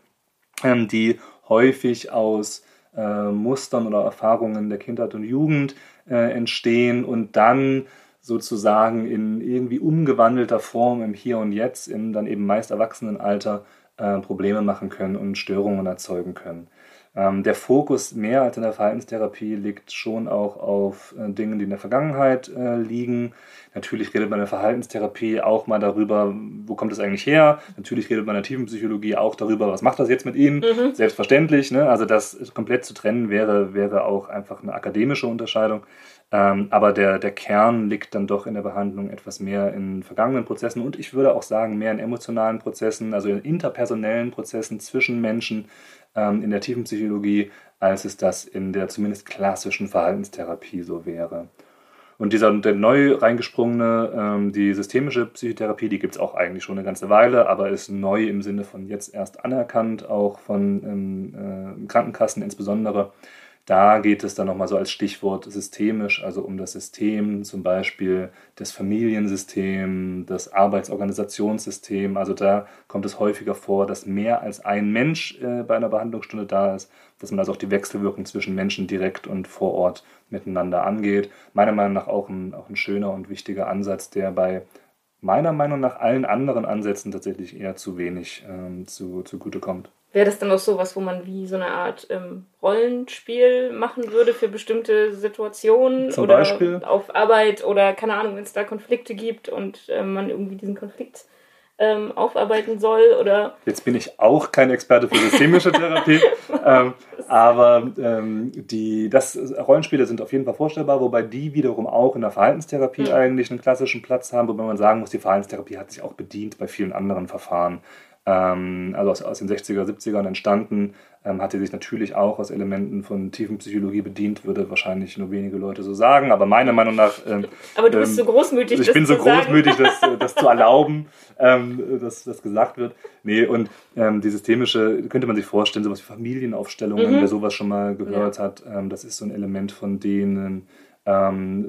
ähm, die häufig aus äh, Mustern oder Erfahrungen der Kindheit und Jugend äh, entstehen und dann sozusagen in irgendwie umgewandelter Form im Hier und Jetzt, im dann eben meist Erwachsenenalter, äh, Probleme machen können und Störungen erzeugen können. Ähm, der Fokus mehr als in der Verhaltenstherapie liegt schon auch auf äh, Dingen, die in der Vergangenheit äh, liegen. Natürlich redet man in der Verhaltenstherapie auch mal darüber, wo kommt es eigentlich her. Natürlich redet man in der Tiefenpsychologie auch darüber, was macht das jetzt mit Ihnen. Mhm. Selbstverständlich. Ne? Also das komplett zu trennen wäre, wäre auch einfach eine akademische Unterscheidung. Ähm, aber der, der Kern liegt dann doch in der Behandlung etwas mehr in vergangenen Prozessen und ich würde auch sagen, mehr in emotionalen Prozessen, also in interpersonellen Prozessen zwischen Menschen ähm, in der tiefen Psychologie, als es das in der zumindest klassischen Verhaltenstherapie so wäre. Und dieser der neu reingesprungene, ähm, die systemische Psychotherapie, die gibt es auch eigentlich schon eine ganze Weile, aber ist neu im Sinne von jetzt erst anerkannt, auch von ähm, äh, Krankenkassen insbesondere. Da geht es dann nochmal so als Stichwort systemisch, also um das System, zum Beispiel das Familiensystem, das Arbeitsorganisationssystem. Also da kommt es häufiger vor, dass mehr als ein Mensch äh, bei einer Behandlungsstunde da ist, dass man also auch die Wechselwirkung zwischen Menschen direkt und vor Ort miteinander angeht. Meiner Meinung nach auch ein, auch ein schöner und wichtiger Ansatz, der bei meiner Meinung nach allen anderen Ansätzen tatsächlich eher zu wenig ähm, zu, zugute kommt. Wäre das dann auch sowas, wo man wie so eine Art ähm, Rollenspiel machen würde für bestimmte Situationen Zum oder Beispiel? auf Arbeit oder keine Ahnung, wenn es da Konflikte gibt und äh, man irgendwie diesen Konflikt ähm, aufarbeiten soll oder. Jetzt bin ich auch kein Experte für systemische Therapie, ähm, aber ähm, die das Rollenspiele sind auf jeden Fall vorstellbar, wobei die wiederum auch in der Verhaltenstherapie mhm. eigentlich einen klassischen Platz haben, wobei man sagen muss, die Verhaltenstherapie hat sich auch bedient bei vielen anderen Verfahren also aus, aus, den 60er, 70ern entstanden, ähm, hat sie sich natürlich auch aus Elementen von Tiefenpsychologie bedient, würde wahrscheinlich nur wenige Leute so sagen, aber meiner Meinung nach. Ähm, aber du bist so großmütig, Ich bin so großmütig, das, das, zu erlauben, ähm, dass das gesagt wird. Nee, und ähm, die systemische, könnte man sich vorstellen, sowas wie Familienaufstellungen, mhm. wer sowas schon mal gehört ja. hat, ähm, das ist so ein Element von denen.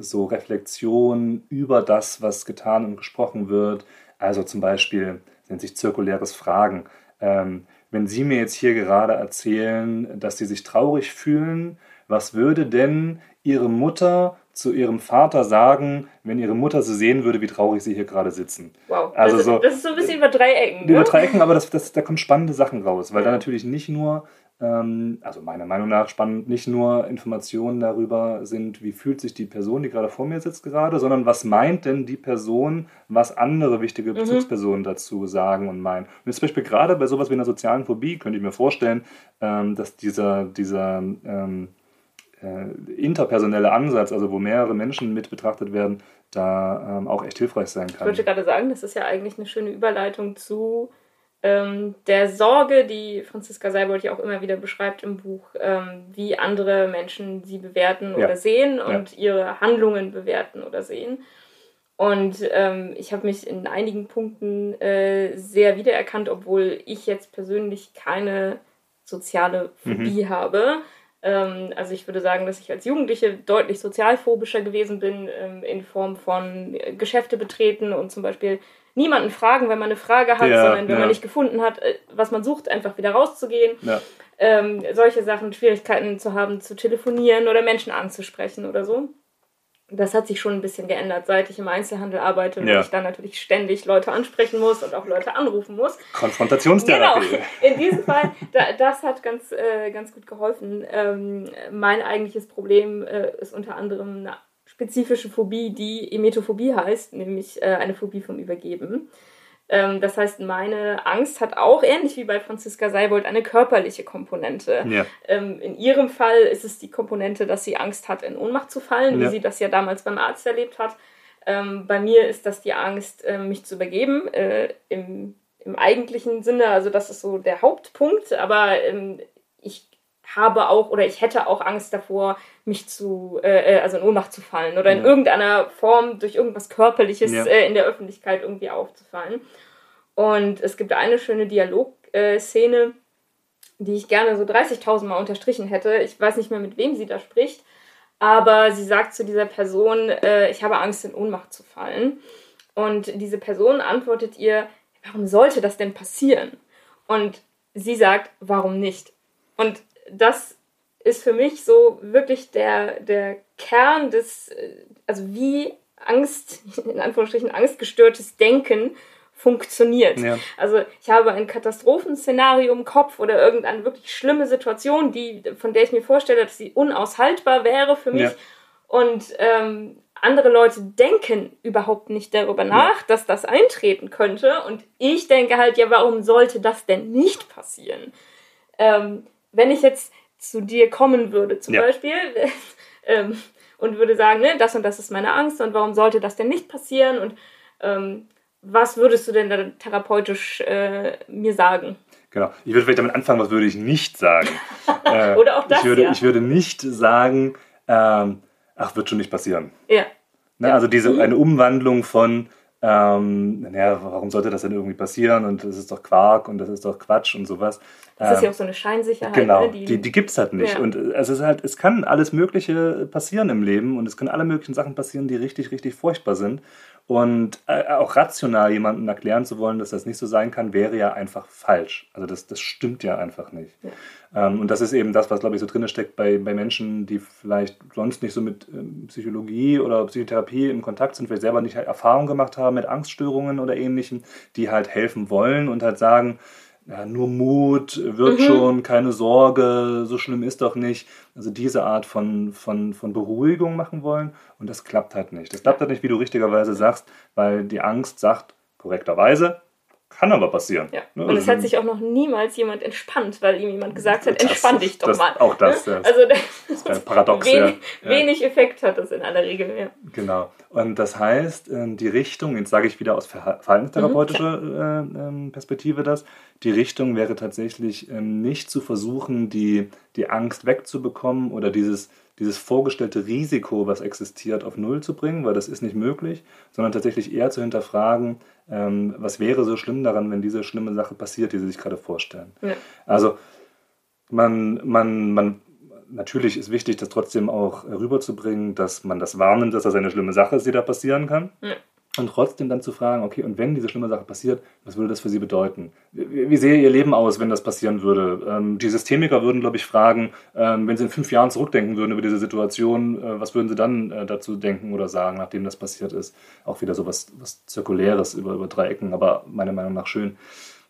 so Reflexion über das, was getan und gesprochen wird. Also zum Beispiel, nennt sich zirkuläres Fragen. Ähm, wenn Sie mir jetzt hier gerade erzählen, dass Sie sich traurig fühlen, was würde denn Ihre Mutter zu ihrem Vater sagen, wenn ihre Mutter sie sehen würde, wie traurig sie hier gerade sitzen. Wow, also das, so, das ist so ein bisschen über Dreiecken. Über ne? Dreiecken, aber das, das, da kommen spannende Sachen raus, weil da natürlich nicht nur also meiner Meinung nach spannend, nicht nur Informationen darüber sind, wie fühlt sich die Person, die gerade vor mir sitzt gerade, sondern was meint denn die Person, was andere wichtige mhm. Bezugspersonen mhm. dazu sagen und meinen. Und jetzt zum Beispiel gerade bei sowas wie einer sozialen Phobie könnte ich mir vorstellen, ähm, dass dieser, dieser ähm, äh, interpersonelle Ansatz, also wo mehrere Menschen mit betrachtet werden, da ähm, auch echt hilfreich sein kann. Ich wollte gerade sagen, das ist ja eigentlich eine schöne Überleitung zu ähm, der Sorge, die Franziska Seibold ja auch immer wieder beschreibt im Buch, ähm, wie andere Menschen sie bewerten ja. oder sehen und ja. ihre Handlungen bewerten oder sehen. Und ähm, ich habe mich in einigen Punkten äh, sehr wiedererkannt, obwohl ich jetzt persönlich keine soziale Phobie mhm. habe. Ähm, also ich würde sagen, dass ich als Jugendliche deutlich sozialphobischer gewesen bin, ähm, in Form von Geschäfte betreten und zum Beispiel niemanden fragen, wenn man eine Frage hat, ja, sondern wenn ja. man nicht gefunden hat, äh, was man sucht, einfach wieder rauszugehen. Ja. Ähm, solche Sachen, Schwierigkeiten zu haben, zu telefonieren oder Menschen anzusprechen oder so. Das hat sich schon ein bisschen geändert, seit ich im Einzelhandel arbeite und ich dann natürlich ständig Leute ansprechen muss und auch Leute anrufen muss. Konfrontationstherapie. Genau. In diesem Fall, da, das hat ganz, äh, ganz gut geholfen. Ähm, mein eigentliches Problem äh, ist unter anderem eine spezifische Phobie, die Emetophobie heißt, nämlich äh, eine Phobie vom Übergeben. Ähm, das heißt, meine Angst hat auch, ähnlich wie bei Franziska Seibold, eine körperliche Komponente. Ja. Ähm, in ihrem Fall ist es die Komponente, dass sie Angst hat, in Ohnmacht zu fallen, ja. wie sie das ja damals beim Arzt erlebt hat. Ähm, bei mir ist das die Angst, äh, mich zu übergeben, äh, im, im eigentlichen Sinne. Also das ist so der Hauptpunkt, aber ähm, ich habe auch oder ich hätte auch Angst davor, mich zu, äh, äh, also in Ohnmacht zu fallen oder in ja. irgendeiner Form durch irgendwas Körperliches ja. äh, in der Öffentlichkeit irgendwie aufzufallen. Und es gibt eine schöne Dialogszene, die ich gerne so 30.000 Mal unterstrichen hätte. Ich weiß nicht mehr, mit wem sie da spricht. Aber sie sagt zu dieser Person, äh, ich habe Angst, in Ohnmacht zu fallen. Und diese Person antwortet ihr, warum sollte das denn passieren? Und sie sagt, warum nicht? Und das ist für mich so wirklich der, der Kern des, äh, also wie Angst, in Anführungsstrichen angstgestörtes Denken funktioniert. Ja. Also ich habe ein Katastrophenszenario im Kopf oder irgendeine wirklich schlimme Situation, die, von der ich mir vorstelle, dass sie unaushaltbar wäre für mich. Ja. Und ähm, andere Leute denken überhaupt nicht darüber nach, ja. dass das eintreten könnte. Und ich denke halt, ja, warum sollte das denn nicht passieren? Ähm, wenn ich jetzt zu dir kommen würde, zum Beispiel, ähm, und würde sagen, ne, das und das ist meine Angst und warum sollte das denn nicht passieren? Und ähm, was würdest du denn da therapeutisch äh, mir sagen? Genau. Ich würde vielleicht damit anfangen, was würde ich nicht sagen. äh, Oder auch das. Ich würde, ja. ich würde nicht sagen, ähm, ach, wird schon nicht passieren. Ja. Ne, ja. Also diese mhm. eine Umwandlung von ähm, naja, warum sollte das denn irgendwie passieren und das ist doch Quark und das ist doch Quatsch und sowas. Das ähm, ist ja auch so eine Scheinsicherheit. Genau, ne, die, die, die gibt es halt nicht. Ja. Und es ist halt, es kann alles Mögliche passieren im Leben und es können alle möglichen Sachen passieren, die richtig, richtig furchtbar sind. Und äh, auch rational jemandem erklären zu wollen, dass das nicht so sein kann, wäre ja einfach falsch. Also das, das stimmt ja einfach nicht. Ja. Ähm, und das ist eben das, was, glaube ich, so drin steckt bei, bei Menschen, die vielleicht sonst nicht so mit ähm, Psychologie oder Psychotherapie in Kontakt sind, vielleicht selber nicht halt Erfahrung gemacht haben mit Angststörungen oder ähnlichem, die halt helfen wollen und halt sagen, ja, nur Mut, wird mhm. schon, keine Sorge, so schlimm ist doch nicht. Also diese Art von, von, von Beruhigung machen wollen und das klappt halt nicht. Das klappt halt nicht, wie du richtigerweise sagst, weil die Angst sagt korrekterweise, kann aber passieren. Ja. Ne? Und es hat also sich auch noch niemals jemand entspannt, weil ihm jemand gesagt hat, entspann das, dich doch das, mal. Auch das, ne? ja. Also das, das ist paradox. Wenig, ja. wenig Effekt hat das in aller Regel, ja. Genau. Und das heißt, äh, die Richtung, jetzt sage ich wieder aus verhaltenstherapeutischer mhm, äh, ähm, Perspektive das, die Richtung wäre tatsächlich ähm, nicht zu versuchen, die, die Angst wegzubekommen oder dieses dieses vorgestellte Risiko, was existiert, auf Null zu bringen, weil das ist nicht möglich, sondern tatsächlich eher zu hinterfragen, ähm, was wäre so schlimm daran, wenn diese schlimme Sache passiert, die Sie sich gerade vorstellen. Ja. Also man, man, man, natürlich ist wichtig, das trotzdem auch rüberzubringen, dass man das wahrnimmt, dass das eine schlimme Sache ist, die da passieren kann. Ja. Und trotzdem dann zu fragen, okay, und wenn diese schlimme Sache passiert, was würde das für Sie bedeuten? Wie, wie sähe Ihr Leben aus, wenn das passieren würde? Ähm, die Systemiker würden, glaube ich, fragen, ähm, wenn Sie in fünf Jahren zurückdenken würden über diese Situation, äh, was würden Sie dann äh, dazu denken oder sagen, nachdem das passiert ist? Auch wieder so was, was Zirkuläres über, über drei Ecken, aber meiner Meinung nach schön.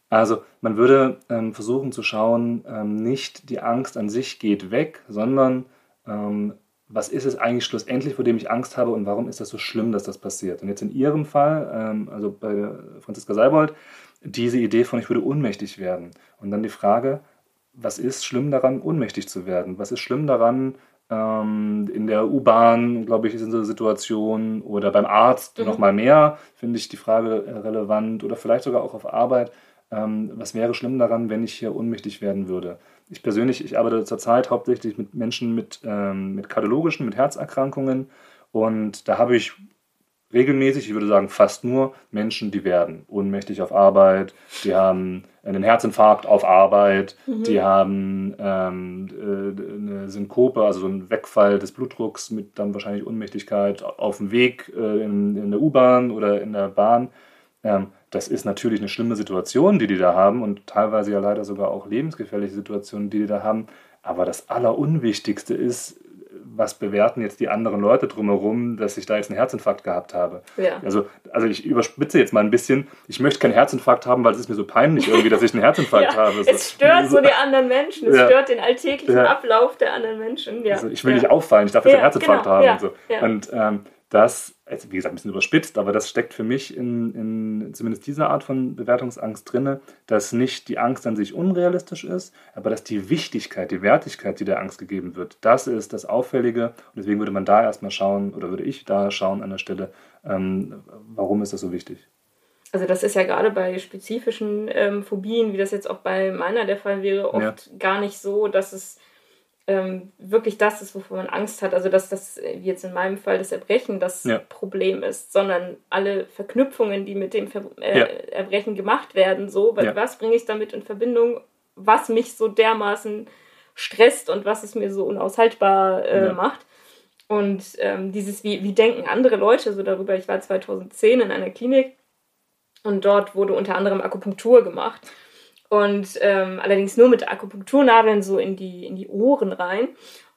Also man würde ähm, versuchen zu schauen, ähm, nicht die Angst an sich geht weg, sondern ähm, was ist es eigentlich schlussendlich, vor dem ich Angst habe und warum ist das so schlimm, dass das passiert? Und jetzt in Ihrem Fall, ähm, also bei Franziska Seibold, diese Idee von, ich würde ohnmächtig werden. Und dann die Frage, was ist schlimm daran, ohnmächtig zu werden? Was ist schlimm daran, ähm, in der U-Bahn, glaube ich, ist in so Situation oder beim Arzt mhm. noch mal mehr, finde ich die Frage relevant oder vielleicht sogar auch auf Arbeit. Ähm, was wäre schlimm daran, wenn ich hier ohnmächtig werden würde? Ich persönlich, ich arbeite zurzeit hauptsächlich mit Menschen mit, ähm, mit kardiologischen, mit Herzerkrankungen und da habe ich regelmäßig, ich würde sagen fast nur Menschen, die werden ohnmächtig auf Arbeit, die haben einen Herzinfarkt auf Arbeit, mhm. die haben ähm, äh, eine Synkope, also so einen Wegfall des Blutdrucks mit dann wahrscheinlich Ohnmächtigkeit auf dem Weg äh, in, in, der U-Bahn oder in der Bahn. Ähm, das ist natürlich eine schlimme Situation, die die da haben und teilweise ja leider sogar auch lebensgefährliche Situationen, die die da haben. Aber das Allerunwichtigste ist, was bewerten jetzt die anderen Leute drumherum, dass ich da jetzt einen Herzinfarkt gehabt habe. Ja. Also, also ich überspitze jetzt mal ein bisschen. Ich möchte keinen Herzinfarkt haben, weil es ist mir so peinlich irgendwie, dass ich einen Herzinfarkt ja, habe. Es stört so die anderen Menschen, es ja. stört den alltäglichen Ablauf der anderen Menschen. Also ich will nicht auffallen, ich darf jetzt einen Herzinfarkt genau. haben. Und, so. und ähm, das, wie gesagt, ein bisschen überspitzt, aber das steckt für mich in, in zumindest dieser Art von Bewertungsangst drin, dass nicht die Angst an sich unrealistisch ist, aber dass die Wichtigkeit, die Wertigkeit, die der Angst gegeben wird, das ist das Auffällige. Und deswegen würde man da erstmal schauen, oder würde ich da schauen an der Stelle, ähm, warum ist das so wichtig? Also das ist ja gerade bei spezifischen ähm, Phobien, wie das jetzt auch bei meiner der Fall wäre, oft ja. gar nicht so, dass es ähm, wirklich das ist, wovor man Angst hat. Also dass das, wie jetzt in meinem Fall, das Erbrechen das ja. Problem ist, sondern alle Verknüpfungen, die mit dem Ver äh, ja. Erbrechen gemacht werden, so, weil ja. was bringe ich damit in Verbindung, was mich so dermaßen stresst und was es mir so unaushaltbar äh, macht. Und ähm, dieses, wie, wie denken andere Leute so darüber? Ich war 2010 in einer Klinik und dort wurde unter anderem Akupunktur gemacht. Und ähm, allerdings nur mit Akupunkturnadeln so in die, in die Ohren rein.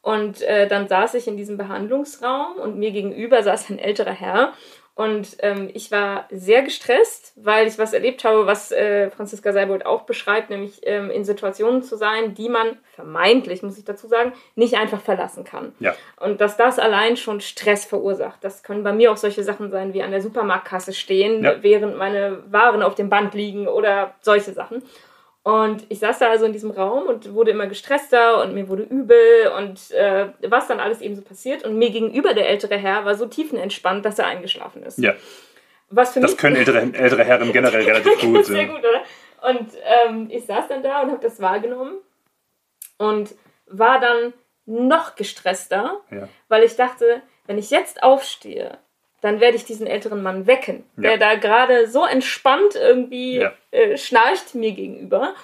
Und äh, dann saß ich in diesem Behandlungsraum und mir gegenüber saß ein älterer Herr und ähm, ich war sehr gestresst, weil ich was erlebt habe, was äh, Franziska Seibold auch beschreibt, nämlich ähm, in Situationen zu sein, die man vermeintlich, muss ich dazu sagen, nicht einfach verlassen kann. Ja. Und dass das allein schon Stress verursacht. Das können bei mir auch solche Sachen sein, wie an der Supermarktkasse stehen, ja. während meine Waren auf dem Band liegen oder solche Sachen. Und ich saß da also in diesem Raum und wurde immer gestresster und mir wurde übel und äh, was dann alles eben so passiert. Und mir gegenüber der ältere Herr war so tiefenentspannt, dass er eingeschlafen ist. Ja. Was für das mich können ältere, ältere Herren generell relativ gut. Sehr gut, oder? Und ähm, ich saß dann da und habe das wahrgenommen und war dann noch gestresster, ja. weil ich dachte, wenn ich jetzt aufstehe dann werde ich diesen älteren Mann wecken, ja. der da gerade so entspannt irgendwie ja. äh, schnarcht mir gegenüber.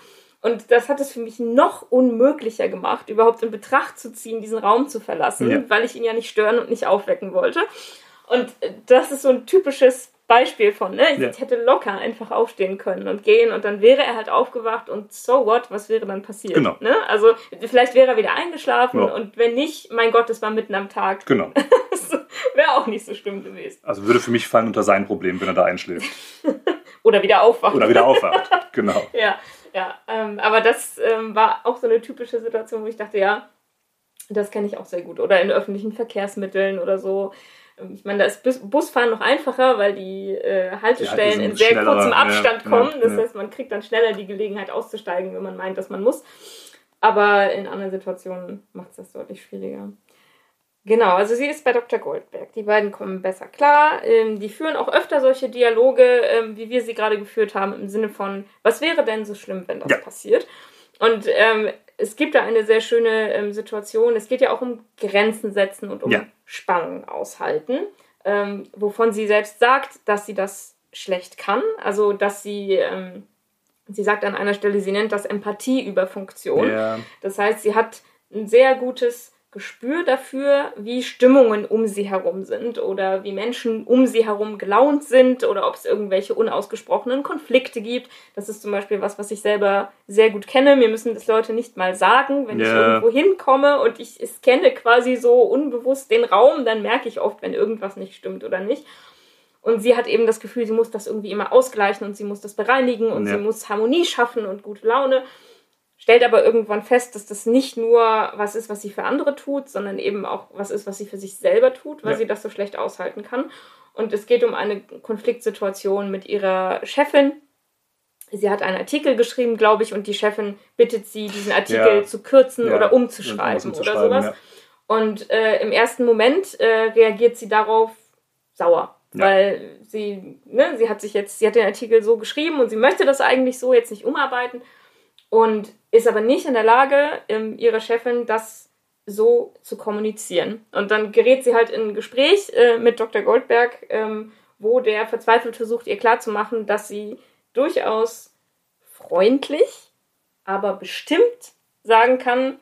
Und das hat es für mich noch unmöglicher gemacht, überhaupt in Betracht zu ziehen, diesen Raum zu verlassen, ja. weil ich ihn ja nicht stören und nicht aufwecken wollte. Und äh, das ist so ein typisches Beispiel von, ne? Ich ja. hätte locker einfach aufstehen können und gehen und dann wäre er halt aufgewacht und so what, was wäre dann passiert? Genau. Ne? Also vielleicht wäre er wieder eingeschlafen ja. und wenn nicht, mein Gott, es war mitten am Tag. Genau. wäre auch nicht so schlimm gewesen. Also würde für mich fallen unter sein Problem, wenn er da einschläft. Oder wieder aufwacht. Oder wieder aufwacht, genau. ja, ja. Ähm, aber das ähm, war auch so eine typische Situation, wo ich dachte, ja, das kenne ich auch sehr gut. Oder in öffentlichen Verkehrsmitteln oder so ich meine, da ist Busfahren noch einfacher, weil die äh, Haltestellen ja, in sehr kurzem Abstand ja, kommen. Ja, das heißt, man kriegt dann schneller die Gelegenheit auszusteigen, wenn man meint, dass man muss. Aber in anderen Situationen macht es das deutlich schwieriger. Genau, also sie ist bei Dr. Goldberg. Die beiden kommen besser klar. Ähm, die führen auch öfter solche Dialoge, ähm, wie wir sie gerade geführt haben, im Sinne von, was wäre denn so schlimm, wenn das passiert? Und ähm, es gibt da eine sehr schöne ähm, Situation. Es geht ja auch um Grenzen setzen und um ja. Spannung aushalten, ähm, wovon sie selbst sagt, dass sie das schlecht kann. Also, dass sie, ähm, sie sagt an einer Stelle, sie nennt das Empathie über Funktion. Ja. Das heißt, sie hat ein sehr gutes Gespür dafür, wie Stimmungen um sie herum sind oder wie Menschen um sie herum gelaunt sind oder ob es irgendwelche unausgesprochenen Konflikte gibt. Das ist zum Beispiel was, was ich selber sehr gut kenne. Mir müssen das Leute nicht mal sagen, wenn yeah. ich irgendwo hinkomme und ich es kenne quasi so unbewusst den Raum, dann merke ich oft, wenn irgendwas nicht stimmt oder nicht. Und sie hat eben das Gefühl, sie muss das irgendwie immer ausgleichen und sie muss das bereinigen und ja. sie muss Harmonie schaffen und gute Laune stellt aber irgendwann fest, dass das nicht nur was ist, was sie für andere tut, sondern eben auch was ist, was sie für sich selber tut, weil ja. sie das so schlecht aushalten kann. Und es geht um eine Konfliktsituation mit ihrer Chefin. Sie hat einen Artikel geschrieben, glaube ich, und die Chefin bittet sie, diesen Artikel ja. zu kürzen ja. oder umzuschreiben, oder sowas. Und äh, im ersten Moment äh, reagiert sie darauf sauer. Weil sie, ne, sie hat sich jetzt, sie hat den Artikel so geschrieben und sie möchte das eigentlich so jetzt nicht umarbeiten und ist aber nicht in der Lage, ähm, ihrer Chefin das so zu kommunizieren. Und dann gerät sie halt in ein Gespräch äh, mit Dr. Goldberg, ähm, wo der verzweifelt versucht, ihr klarzumachen, dass sie durchaus freundlich, aber bestimmt sagen kann,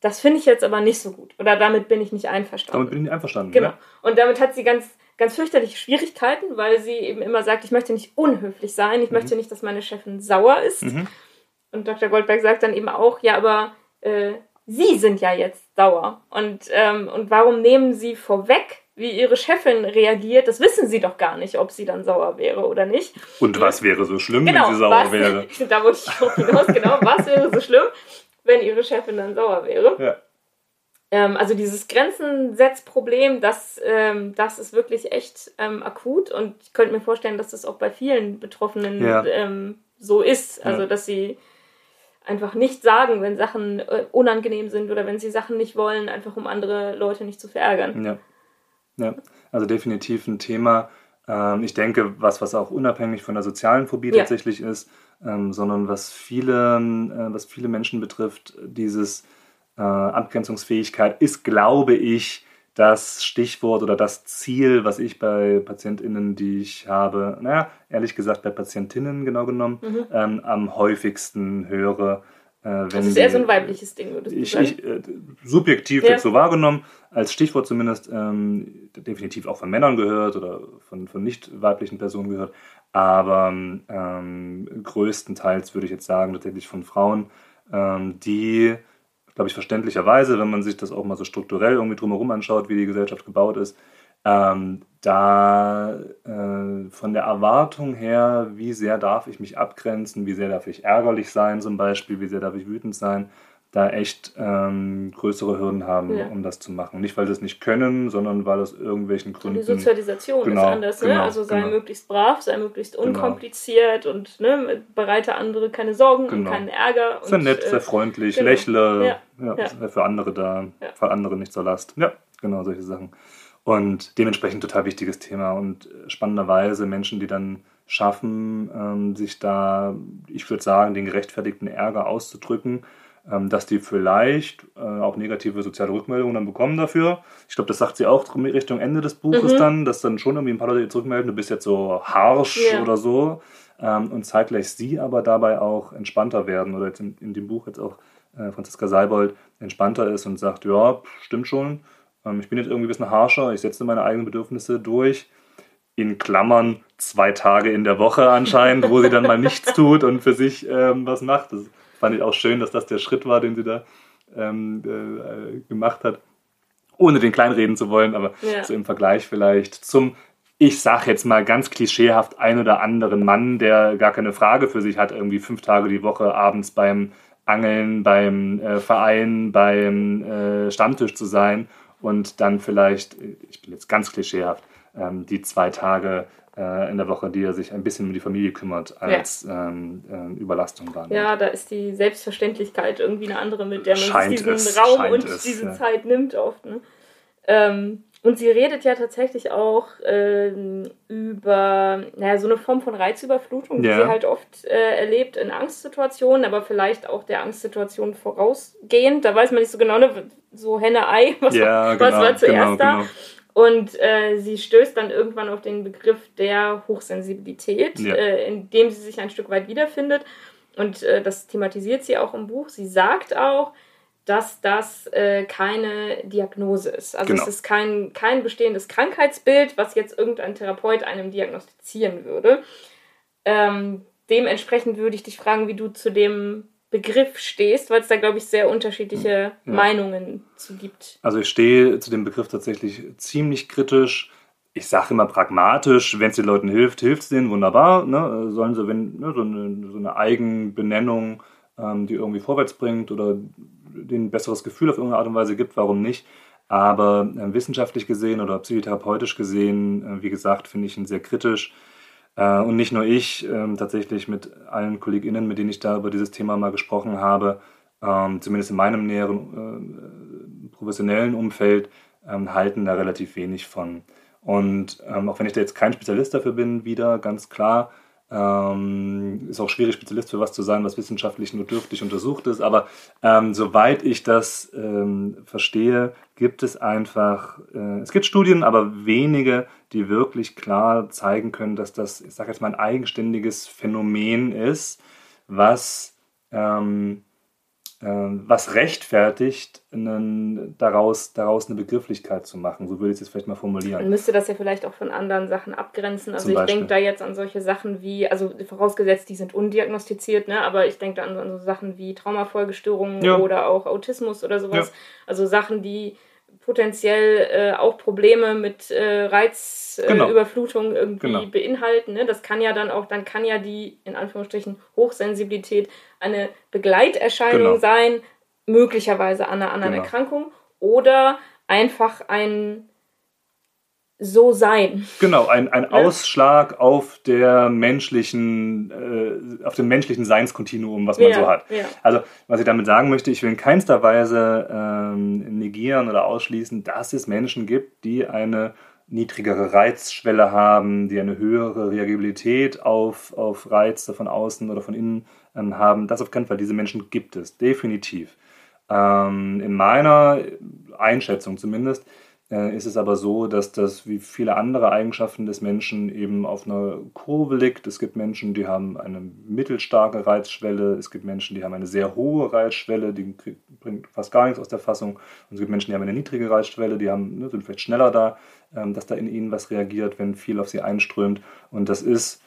das finde ich jetzt aber nicht so gut oder damit bin ich nicht einverstanden. Damit bin ich nicht einverstanden. Genau. Ja. Und damit hat sie ganz, ganz fürchterliche Schwierigkeiten, weil sie eben immer sagt, ich möchte nicht unhöflich sein, ich mhm. möchte nicht, dass meine Chefin sauer ist. Mhm. Und Dr. Goldberg sagt dann eben auch, ja, aber äh, Sie sind ja jetzt sauer. Und, ähm, und warum nehmen Sie vorweg, wie Ihre Chefin reagiert? Das wissen Sie doch gar nicht, ob sie dann sauer wäre oder nicht. Und was wäre so schlimm, genau, wenn sie sauer was, wäre? da wollte ich auch hinaus, genau. Was wäre so schlimm, wenn Ihre Chefin dann sauer wäre? Ja. Ähm, also dieses Grenzensetzproblem, das, ähm, das ist wirklich echt ähm, akut und ich könnte mir vorstellen, dass das auch bei vielen Betroffenen ja. Ähm, so ist. Also, ja. dass sie einfach nicht sagen, wenn Sachen äh, unangenehm sind oder wenn sie Sachen nicht wollen, einfach um andere Leute nicht zu verärgern. Ja, ja. also definitiv ein Thema. Ähm, ich denke, was, was auch unabhängig von der sozialen Phobie ja. tatsächlich ist, ähm, sondern was viele, äh, was viele Menschen betrifft, dieses äh, Abgrenzungsfähigkeit ist, glaube ich, das Stichwort oder das Ziel, was ich bei PatientInnen, die ich habe, naja, ehrlich gesagt bei PatientInnen genau genommen, mhm. ähm, am häufigsten höre. Äh, das ist eher so ein weibliches Ding, würdest du ich, sagen? Ich, äh, subjektiv ja. jetzt so wahrgenommen, als Stichwort zumindest, ähm, definitiv auch von Männern gehört oder von, von nicht weiblichen Personen gehört, aber ähm, größtenteils würde ich jetzt sagen, tatsächlich von Frauen, ähm, die, glaube ich, verständlicherweise, wenn man sich das auch mal so strukturell irgendwie drumherum anschaut, wie die Gesellschaft gebaut ist, ähm, da äh, von der Erwartung her, wie sehr darf ich mich abgrenzen, wie sehr darf ich ärgerlich sein zum Beispiel, wie sehr darf ich wütend sein, da echt ähm, größere Hürden haben, ja. um das zu machen. Nicht, weil sie es nicht können, sondern weil aus irgendwelchen Gründen. Die Sozialisation genau, ist anders, ne? genau, Also sei genau. möglichst brav, sei möglichst genau. unkompliziert und ne, bereite andere keine Sorgen und genau. keinen Ärger. Sei nett, äh, sehr freundlich, genau. lächle, ja. Ja, sei für andere da, für andere nicht zur Last. Ja, genau, solche Sachen. Und dementsprechend total wichtiges Thema und spannenderweise Menschen, die dann schaffen, ähm, sich da, ich würde sagen, den gerechtfertigten Ärger auszudrücken, dass die vielleicht äh, auch negative soziale Rückmeldungen dann bekommen dafür. Ich glaube, das sagt sie auch Richtung Ende des Buches mhm. dann, dass dann schon irgendwie ein paar Leute zurückmelden, du bist jetzt so harsch yeah. oder so. Ähm, und zeitgleich sie aber dabei auch entspannter werden oder jetzt in, in dem Buch jetzt auch äh, Franziska Seibold entspannter ist und sagt, ja, stimmt schon, ähm, ich bin jetzt irgendwie ein bisschen harscher, ich setze meine eigenen Bedürfnisse durch. In Klammern zwei Tage in der Woche anscheinend, wo sie dann mal nichts tut und für sich ähm, was macht. Das fand ich auch schön, dass das der Schritt war, den sie da ähm, äh, gemacht hat. Ohne den kleinreden zu wollen, aber ja. so im Vergleich vielleicht zum, ich sag jetzt mal ganz klischeehaft, ein oder anderen Mann, der gar keine Frage für sich hat, irgendwie fünf Tage die Woche abends beim Angeln, beim äh, Verein, beim äh, Stammtisch zu sein und dann vielleicht, ich bin jetzt ganz klischeehaft, ähm, die zwei Tage äh, in der Woche, die er sich ein bisschen um die Familie kümmert, als ja. ähm, äh, Überlastung wahrnimmt. Ja, da ist die Selbstverständlichkeit irgendwie eine andere, mit der man scheint sich diesen es, Raum und es, diese ja. Zeit nimmt oft. Ne? Ähm, und sie redet ja tatsächlich auch ähm, über naja, so eine Form von Reizüberflutung, die ja. sie halt oft äh, erlebt in Angstsituationen, aber vielleicht auch der Angstsituation vorausgehend. Da weiß man nicht so genau, ne, so Henne-Ei, was, ja, genau, was war zuerst genau, da. Genau. Und äh, sie stößt dann irgendwann auf den Begriff der Hochsensibilität, ja. äh, in dem sie sich ein Stück weit wiederfindet. Und äh, das thematisiert sie auch im Buch. Sie sagt auch, dass das äh, keine Diagnose ist. Also genau. es ist kein, kein bestehendes Krankheitsbild, was jetzt irgendein Therapeut einem diagnostizieren würde. Ähm, dementsprechend würde ich dich fragen, wie du zu dem Begriff stehst, weil es da, glaube ich, sehr unterschiedliche ja. Meinungen zu gibt. Also ich stehe zu dem Begriff tatsächlich ziemlich kritisch. Ich sage immer pragmatisch, wenn es den Leuten hilft, hilft es denen, wunderbar. Ne? Sollen sie, wenn ne, so, eine, so eine Eigenbenennung, ähm, die irgendwie vorwärts bringt oder denen ein besseres Gefühl auf irgendeine Art und Weise gibt, warum nicht. Aber äh, wissenschaftlich gesehen oder psychotherapeutisch gesehen, äh, wie gesagt, finde ich ihn sehr kritisch. Äh, und nicht nur ich, ähm, tatsächlich mit allen KollegInnen, mit denen ich da über dieses Thema mal gesprochen habe, ähm, zumindest in meinem näheren äh, professionellen Umfeld, ähm, halten da relativ wenig von. Und ähm, auch wenn ich da jetzt kein Spezialist dafür bin, wieder ganz klar, ähm, ist auch schwierig, Spezialist für was zu sein, was wissenschaftlich nur dürftig untersucht ist. Aber ähm, soweit ich das ähm, verstehe, gibt es einfach, äh, es gibt Studien, aber wenige, die wirklich klar zeigen können, dass das, ich sage jetzt mal, ein eigenständiges Phänomen ist, was ähm, was rechtfertigt, einen, daraus, daraus eine Begrifflichkeit zu machen. So würde ich es jetzt vielleicht mal formulieren. Man müsste das ja vielleicht auch von anderen Sachen abgrenzen. Also ich denke da jetzt an solche Sachen wie, also vorausgesetzt, die sind undiagnostiziert, ne? aber ich denke da an, an so Sachen wie Traumafolgestörungen ja. oder auch Autismus oder sowas. Ja. Also Sachen, die potenziell äh, auch Probleme mit äh, Reizüberflutung genau. irgendwie genau. beinhalten. Ne? Das kann ja dann auch, dann kann ja die in Anführungsstrichen Hochsensibilität eine Begleiterscheinung genau. sein, möglicherweise an einer anderen genau. Erkrankung oder einfach ein so sein. Genau, ein, ein ja. Ausschlag auf der menschlichen, äh, auf dem menschlichen Seinskontinuum, was man ja, so hat. Ja. Also, was ich damit sagen möchte, ich will in keinster Weise ähm, negieren oder ausschließen, dass es Menschen gibt, die eine niedrigere Reizschwelle haben, die eine höhere Reagibilität auf, auf Reize von außen oder von innen ähm, haben. Das auf keinen Fall. Diese Menschen gibt es, definitiv. Ähm, in meiner Einschätzung zumindest ist es aber so, dass das wie viele andere Eigenschaften des Menschen eben auf einer Kurve liegt. Es gibt Menschen, die haben eine mittelstarke Reizschwelle, es gibt Menschen, die haben eine sehr hohe Reizschwelle, die bringt fast gar nichts aus der Fassung. Und es gibt Menschen, die haben eine niedrige Reizschwelle, die haben, ne, sind vielleicht schneller da, ähm, dass da in ihnen was reagiert, wenn viel auf sie einströmt. Und das ist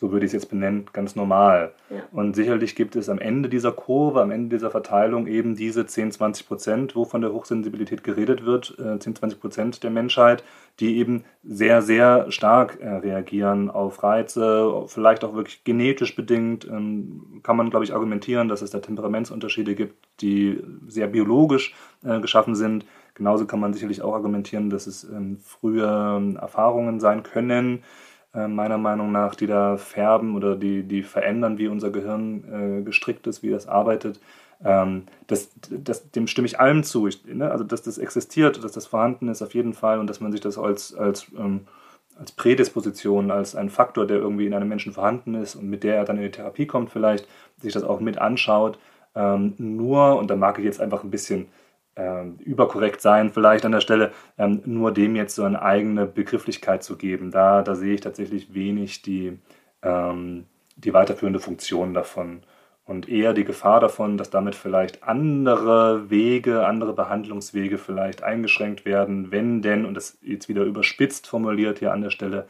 so würde ich es jetzt benennen, ganz normal. Ja. Und sicherlich gibt es am Ende dieser Kurve, am Ende dieser Verteilung eben diese 10, 20 Prozent, wo von der Hochsensibilität geredet wird, 10, äh, 20 Prozent der Menschheit, die eben sehr, sehr stark äh, reagieren auf Reize, vielleicht auch wirklich genetisch bedingt. Ähm, kann man, glaube ich, argumentieren, dass es da Temperamentsunterschiede gibt, die sehr biologisch äh, geschaffen sind. Genauso kann man sicherlich auch argumentieren, dass es ähm, frühe Erfahrungen sein können, äh, meiner Meinung nach, die da färben oder die, die verändern, wie unser Gehirn äh, gestrickt ist, wie das arbeitet. Ähm, das, das, dem stimme ich allem zu. Ich, ne? Also, dass das existiert, dass das vorhanden ist, auf jeden Fall und dass man sich das als, als, ähm, als Prädisposition, als ein Faktor, der irgendwie in einem Menschen vorhanden ist und mit der er dann in die Therapie kommt, vielleicht sich das auch mit anschaut. Ähm, nur, und da mag ich jetzt einfach ein bisschen überkorrekt sein, vielleicht an der Stelle, ähm, nur dem jetzt so eine eigene Begrifflichkeit zu geben. Da, da sehe ich tatsächlich wenig die, ähm, die weiterführende Funktion davon und eher die Gefahr davon, dass damit vielleicht andere Wege, andere Behandlungswege vielleicht eingeschränkt werden, wenn denn, und das jetzt wieder überspitzt formuliert hier an der Stelle,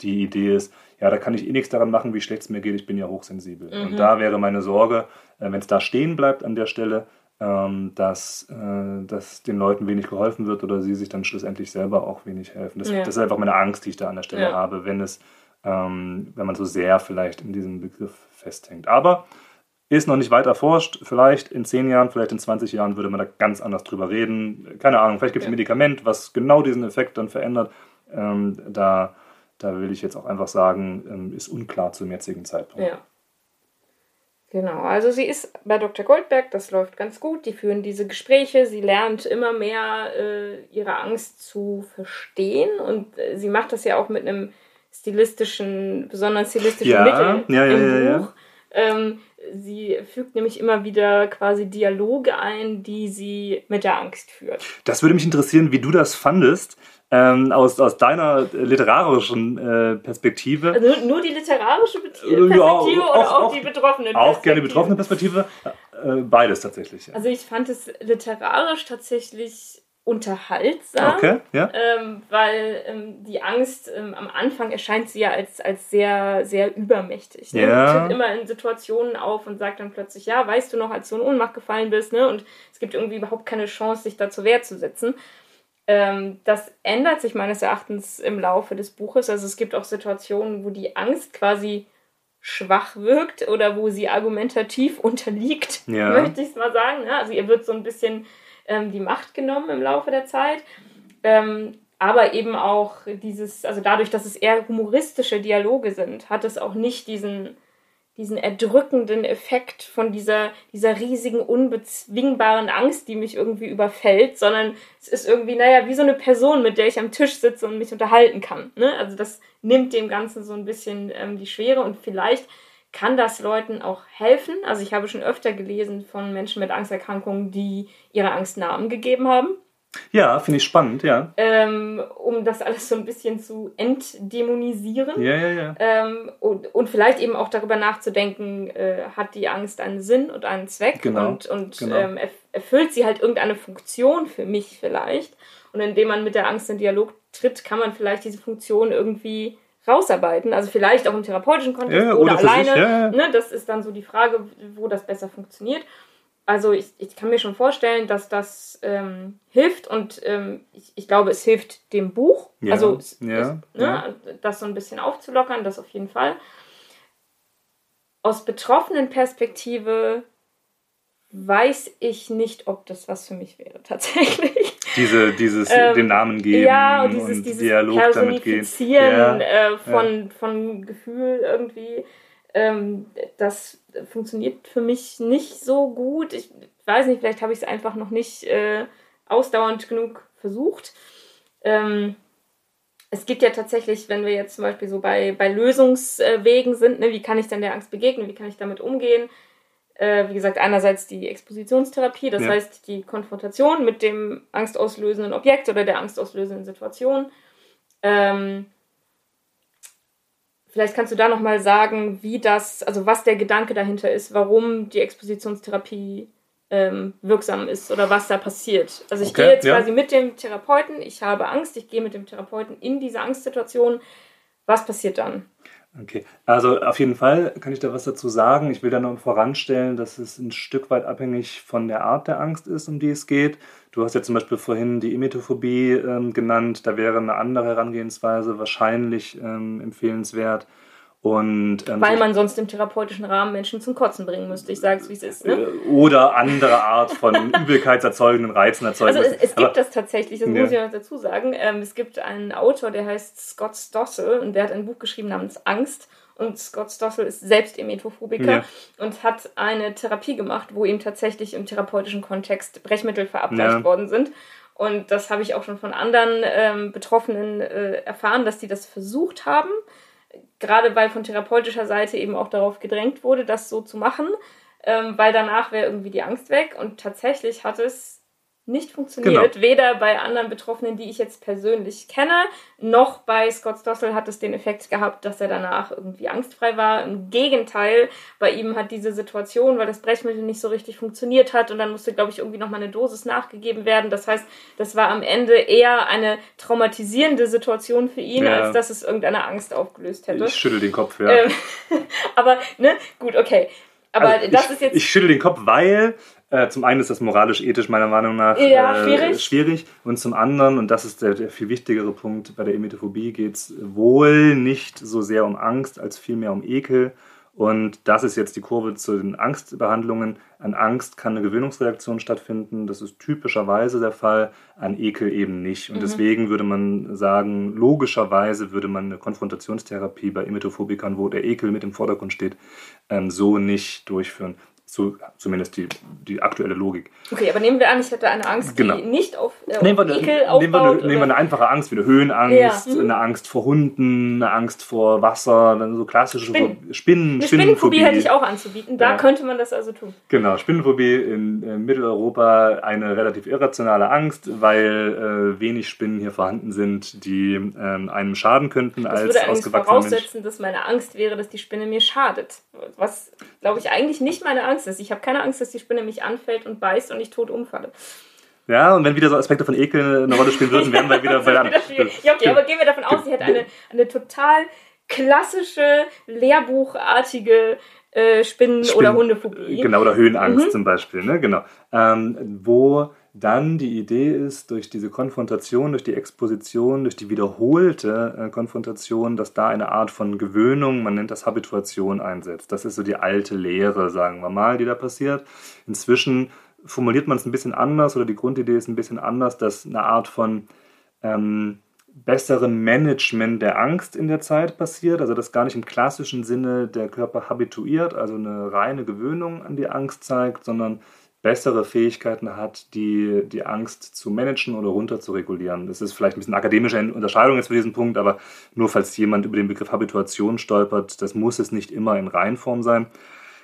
die Idee ist, ja, da kann ich eh nichts daran machen, wie schlecht es mir geht, ich bin ja hochsensibel. Mhm. Und da wäre meine Sorge, äh, wenn es da stehen bleibt an der Stelle, ähm, dass, äh, dass den Leuten wenig geholfen wird oder sie sich dann schlussendlich selber auch wenig helfen. Das, ja. das ist einfach meine Angst, die ich da an der Stelle ja. habe, wenn es, ähm, wenn man so sehr vielleicht in diesem Begriff festhängt. Aber ist noch nicht weit erforscht. Vielleicht in 10 Jahren, vielleicht in 20 Jahren würde man da ganz anders drüber reden. Keine Ahnung, vielleicht gibt es ein Medikament, was genau diesen Effekt dann verändert. Ähm, da, da will ich jetzt auch einfach sagen, ähm, ist unklar zum jetzigen Zeitpunkt. Ja. Genau, also sie ist bei Dr. Goldberg, das läuft ganz gut. Die führen diese Gespräche, sie lernt immer mehr äh, ihre Angst zu verstehen und äh, sie macht das ja auch mit einem stilistischen, besonders stilistischen ja, Mittel ja, ja, im Buch. Ähm, sie fügt nämlich immer wieder quasi Dialoge ein, die sie mit der Angst führt. Das würde mich interessieren, wie du das fandest ähm, aus, aus deiner literarischen äh, Perspektive. Also nur die literarische Perspektive ja, auch, oder auch, auch, die betroffene Perspektive? Auch gerne die betroffene Perspektive. Äh, beides tatsächlich. Ja. Also ich fand es literarisch tatsächlich unterhaltsam, okay, ja. ähm, weil ähm, die Angst ähm, am Anfang erscheint sie ja als, als sehr, sehr übermächtig. Ne? Ja. Sie tritt immer in Situationen auf und sagt dann plötzlich, ja, weißt du noch, als du in Ohnmacht gefallen bist, ne? Und es gibt irgendwie überhaupt keine Chance, sich da zur Wehr zu setzen. Ähm, das ändert sich meines Erachtens im Laufe des Buches. Also es gibt auch Situationen, wo die Angst quasi schwach wirkt oder wo sie argumentativ unterliegt, ja. möchte ich es mal sagen. Ne? Also ihr wird so ein bisschen ähm, die Macht genommen im Laufe der Zeit. Ähm, aber eben auch dieses, also dadurch, dass es eher humoristische Dialoge sind, hat es auch nicht diesen diesen erdrückenden Effekt von dieser, dieser riesigen, unbezwingbaren Angst, die mich irgendwie überfällt, sondern es ist irgendwie, naja, wie so eine Person, mit der ich am Tisch sitze und mich unterhalten kann. Ne? Also das nimmt dem Ganzen so ein bisschen ähm, die Schwere und vielleicht kann das Leuten auch helfen. Also ich habe schon öfter gelesen von Menschen mit Angsterkrankungen, die ihre Angst Namen gegeben haben. Ja, finde ich spannend, ja. Ähm, um das alles so ein bisschen zu entdämonisieren. Ja, ja, ja. Ähm, und, und vielleicht eben auch darüber nachzudenken, äh, hat die Angst einen Sinn und einen Zweck genau, und, und genau. Ähm, erfüllt sie halt irgendeine Funktion für mich vielleicht. Und indem man mit der Angst in Dialog tritt, kann man vielleicht diese Funktion irgendwie rausarbeiten. Also vielleicht auch im therapeutischen Kontext ja, oder, oder alleine. Ja. ne, das ist dann so die Frage, wo das besser funktioniert also ich, ich kann mir schon vorstellen, dass das ähm, hilft und ähm, ich, ich glaube, es hilft dem Buch. Ja, also es, es, ne, das so ein bisschen aufzulockern, das auf jeden Fall. Aus betroffenen Perspektive weiß ich nicht, ob das was für mich wäre, tatsächlich. Diese, dieses ähm, den Namen geben ja, und dieses, und dieses Dialog damit gehen. Äh, von, von Gefühl irgendwie. Ähm, das funktioniert für mich nicht so gut. Ich weiß nicht, vielleicht habe ich es einfach noch nicht äh, ausdauernd genug versucht. Ähm, es gibt ja tatsächlich, wenn wir jetzt zum Beispiel so bei, bei Lösungswegen sind, ne, wie kann ich denn der Angst begegnen, wie kann ich damit umgehen, Äh, wie gesagt, einerseits die Expositionstherapie, das ja. heißt die Konfrontation mit dem angstauslösenden Objekt oder der angstauslösenden Situation. Ähm, vielleicht kannst du da nochmal sagen, wie das, also was der Gedanke dahinter ist, warum die Expositionstherapie ähm, wirksam ist oder was da passiert. Also ich okay, gehe jetzt ja. quasi mit dem Therapeuten, ich habe Angst, ich gehe mit dem Therapeuten in diese Angstsituation. Was passiert dann? Okay, also auf jeden Fall kann ich da was dazu sagen. Ich will da noch voranstellen, dass es ein Stück weit abhängig von der Art der Angst ist, um die es geht. Du hast ja zum Beispiel vorhin die Emetophobie ähm, genannt. Da wäre eine andere Herangehensweise wahrscheinlich ähm, empfehlenswert. Und, ähm, Weil man sonst im therapeutischen Rahmen Menschen zum Kotzen bringen müsste. Ich sage es, wie es ist. Ne? Äh, oder andere Art von übelkeitserzeugenden Reizen erzeugen. Also es, es gibt das tatsächlich, das ja. muss ich noch dazu sagen. Ähm, es gibt einen Autor, der heißt Scott Stossel und der hat ein Buch geschrieben namens Angst. Und Scott Stossel ist selbst Emetophobiker ja. und hat eine Therapie gemacht, wo ihm tatsächlich im therapeutischen Kontext Brechmittel verabreicht ja. worden sind. Und das habe ich auch schon von anderen ähm, Betroffenen äh, erfahren, dass die das versucht haben gerade weil von therapeutischer Seite eben auch darauf gedrängt wurde, das so zu machen, ähm, weil danach wäre irgendwie die Angst weg. Und tatsächlich hat es nicht funktioniert. Genau. Weder bei anderen Betroffenen, die ich jetzt persönlich kenne, noch bei Scott Stossel hat es den Effekt gehabt, dass er danach irgendwie angstfrei war. Im Gegenteil, bei ihm hat diese Situation, weil das Brechmittel nicht so richtig funktioniert hat und dann musste, glaube ich, irgendwie nochmal eine Dosis nachgegeben werden. Das heißt, das war am Ende eher eine traumatisierende Situation für ihn, ja. als dass es irgendeine Angst aufgelöst hätte. Ich schüttel den Kopf, ja. Ähm, aber, ne, gut, okay. Aber also das ich, ist jetzt. Ich schüttel den Kopf, weil äh, zum einen ist das moralisch-ethisch meiner Meinung nach ja, äh, schwierig. schwierig. Und zum anderen, und das ist der, der viel wichtigere Punkt, bei der Emetophobie geht es wohl nicht so sehr um Angst als vielmehr um Ekel. Und das ist jetzt die Kurve zu den Angstbehandlungen. An Angst kann eine Gewöhnungsreaktion stattfinden. Das ist typischerweise der Fall, an Ekel eben nicht. Und mhm. deswegen würde man sagen, logischerweise würde man eine Konfrontationstherapie bei Emetophobikern, wo der Ekel mit im Vordergrund steht, ähm, so nicht durchführen. So, zumindest die, die aktuelle Logik. Okay, aber nehmen wir an, ich hätte eine Angst, genau. die nicht auf, äh, nehmen wir, Ekel aufbaut. Nehmen wir, eine, nehmen wir eine einfache Angst wie eine Höhenangst, ja. mhm. eine Angst vor Hunden, eine Angst vor Wasser, dann so klassische Spinnen. Spinnen eine Spinnenphobie hätte ich auch anzubieten. Da ja. könnte man das also tun. Genau, Spinnenphobie in, in Mitteleuropa eine relativ irrationale Angst, weil äh, wenig Spinnen hier vorhanden sind, die äh, einem schaden könnten das als würde ausgewachsener voraussetzen, Mensch. dass meine Angst wäre, dass die Spinne mir schadet. Was, glaube ich, eigentlich nicht meine Angst Angst ist. Ich habe keine Angst, dass die Spinne mich anfällt und beißt und ich tot umfalle. Ja, und wenn wieder so Aspekte von Ekel eine Rolle spielen würden, wären wir wieder bei der Ja, okay, aber gehen wir davon aus, sie hätte eine, eine total klassische, lehrbuchartige äh, Spinnen- Spinnen oder Hundephobie. Genau, oder Höhenangst mhm. zum Beispiel, ne? Genau. Ähm, wo dann die Idee ist, durch diese Konfrontation, durch die Exposition, durch die wiederholte äh, Konfrontation, dass da eine Art von Gewöhnung, man nennt das Habituation, einsetzt. Das ist so die alte Lehre, sagen wir mal, die da passiert. Inzwischen formuliert man es ein bisschen anders oder die Grundidee ist ein bisschen anders, dass eine Art von ähm, besserem Management der Angst in der Zeit passiert, also das gar nicht im klassischen Sinne der Körper habituiert, also eine reine Gewöhnung an die Angst zeigt, sondern bessere Fähigkeiten hat, die, die Angst zu managen oder runter zu regulieren. Das ist vielleicht ein bisschen akademische Unterscheidung jetzt für diesen Punkt, aber nur falls jemand über den Begriff Habituation stolpert, das muss es nicht immer in Reihenform sein.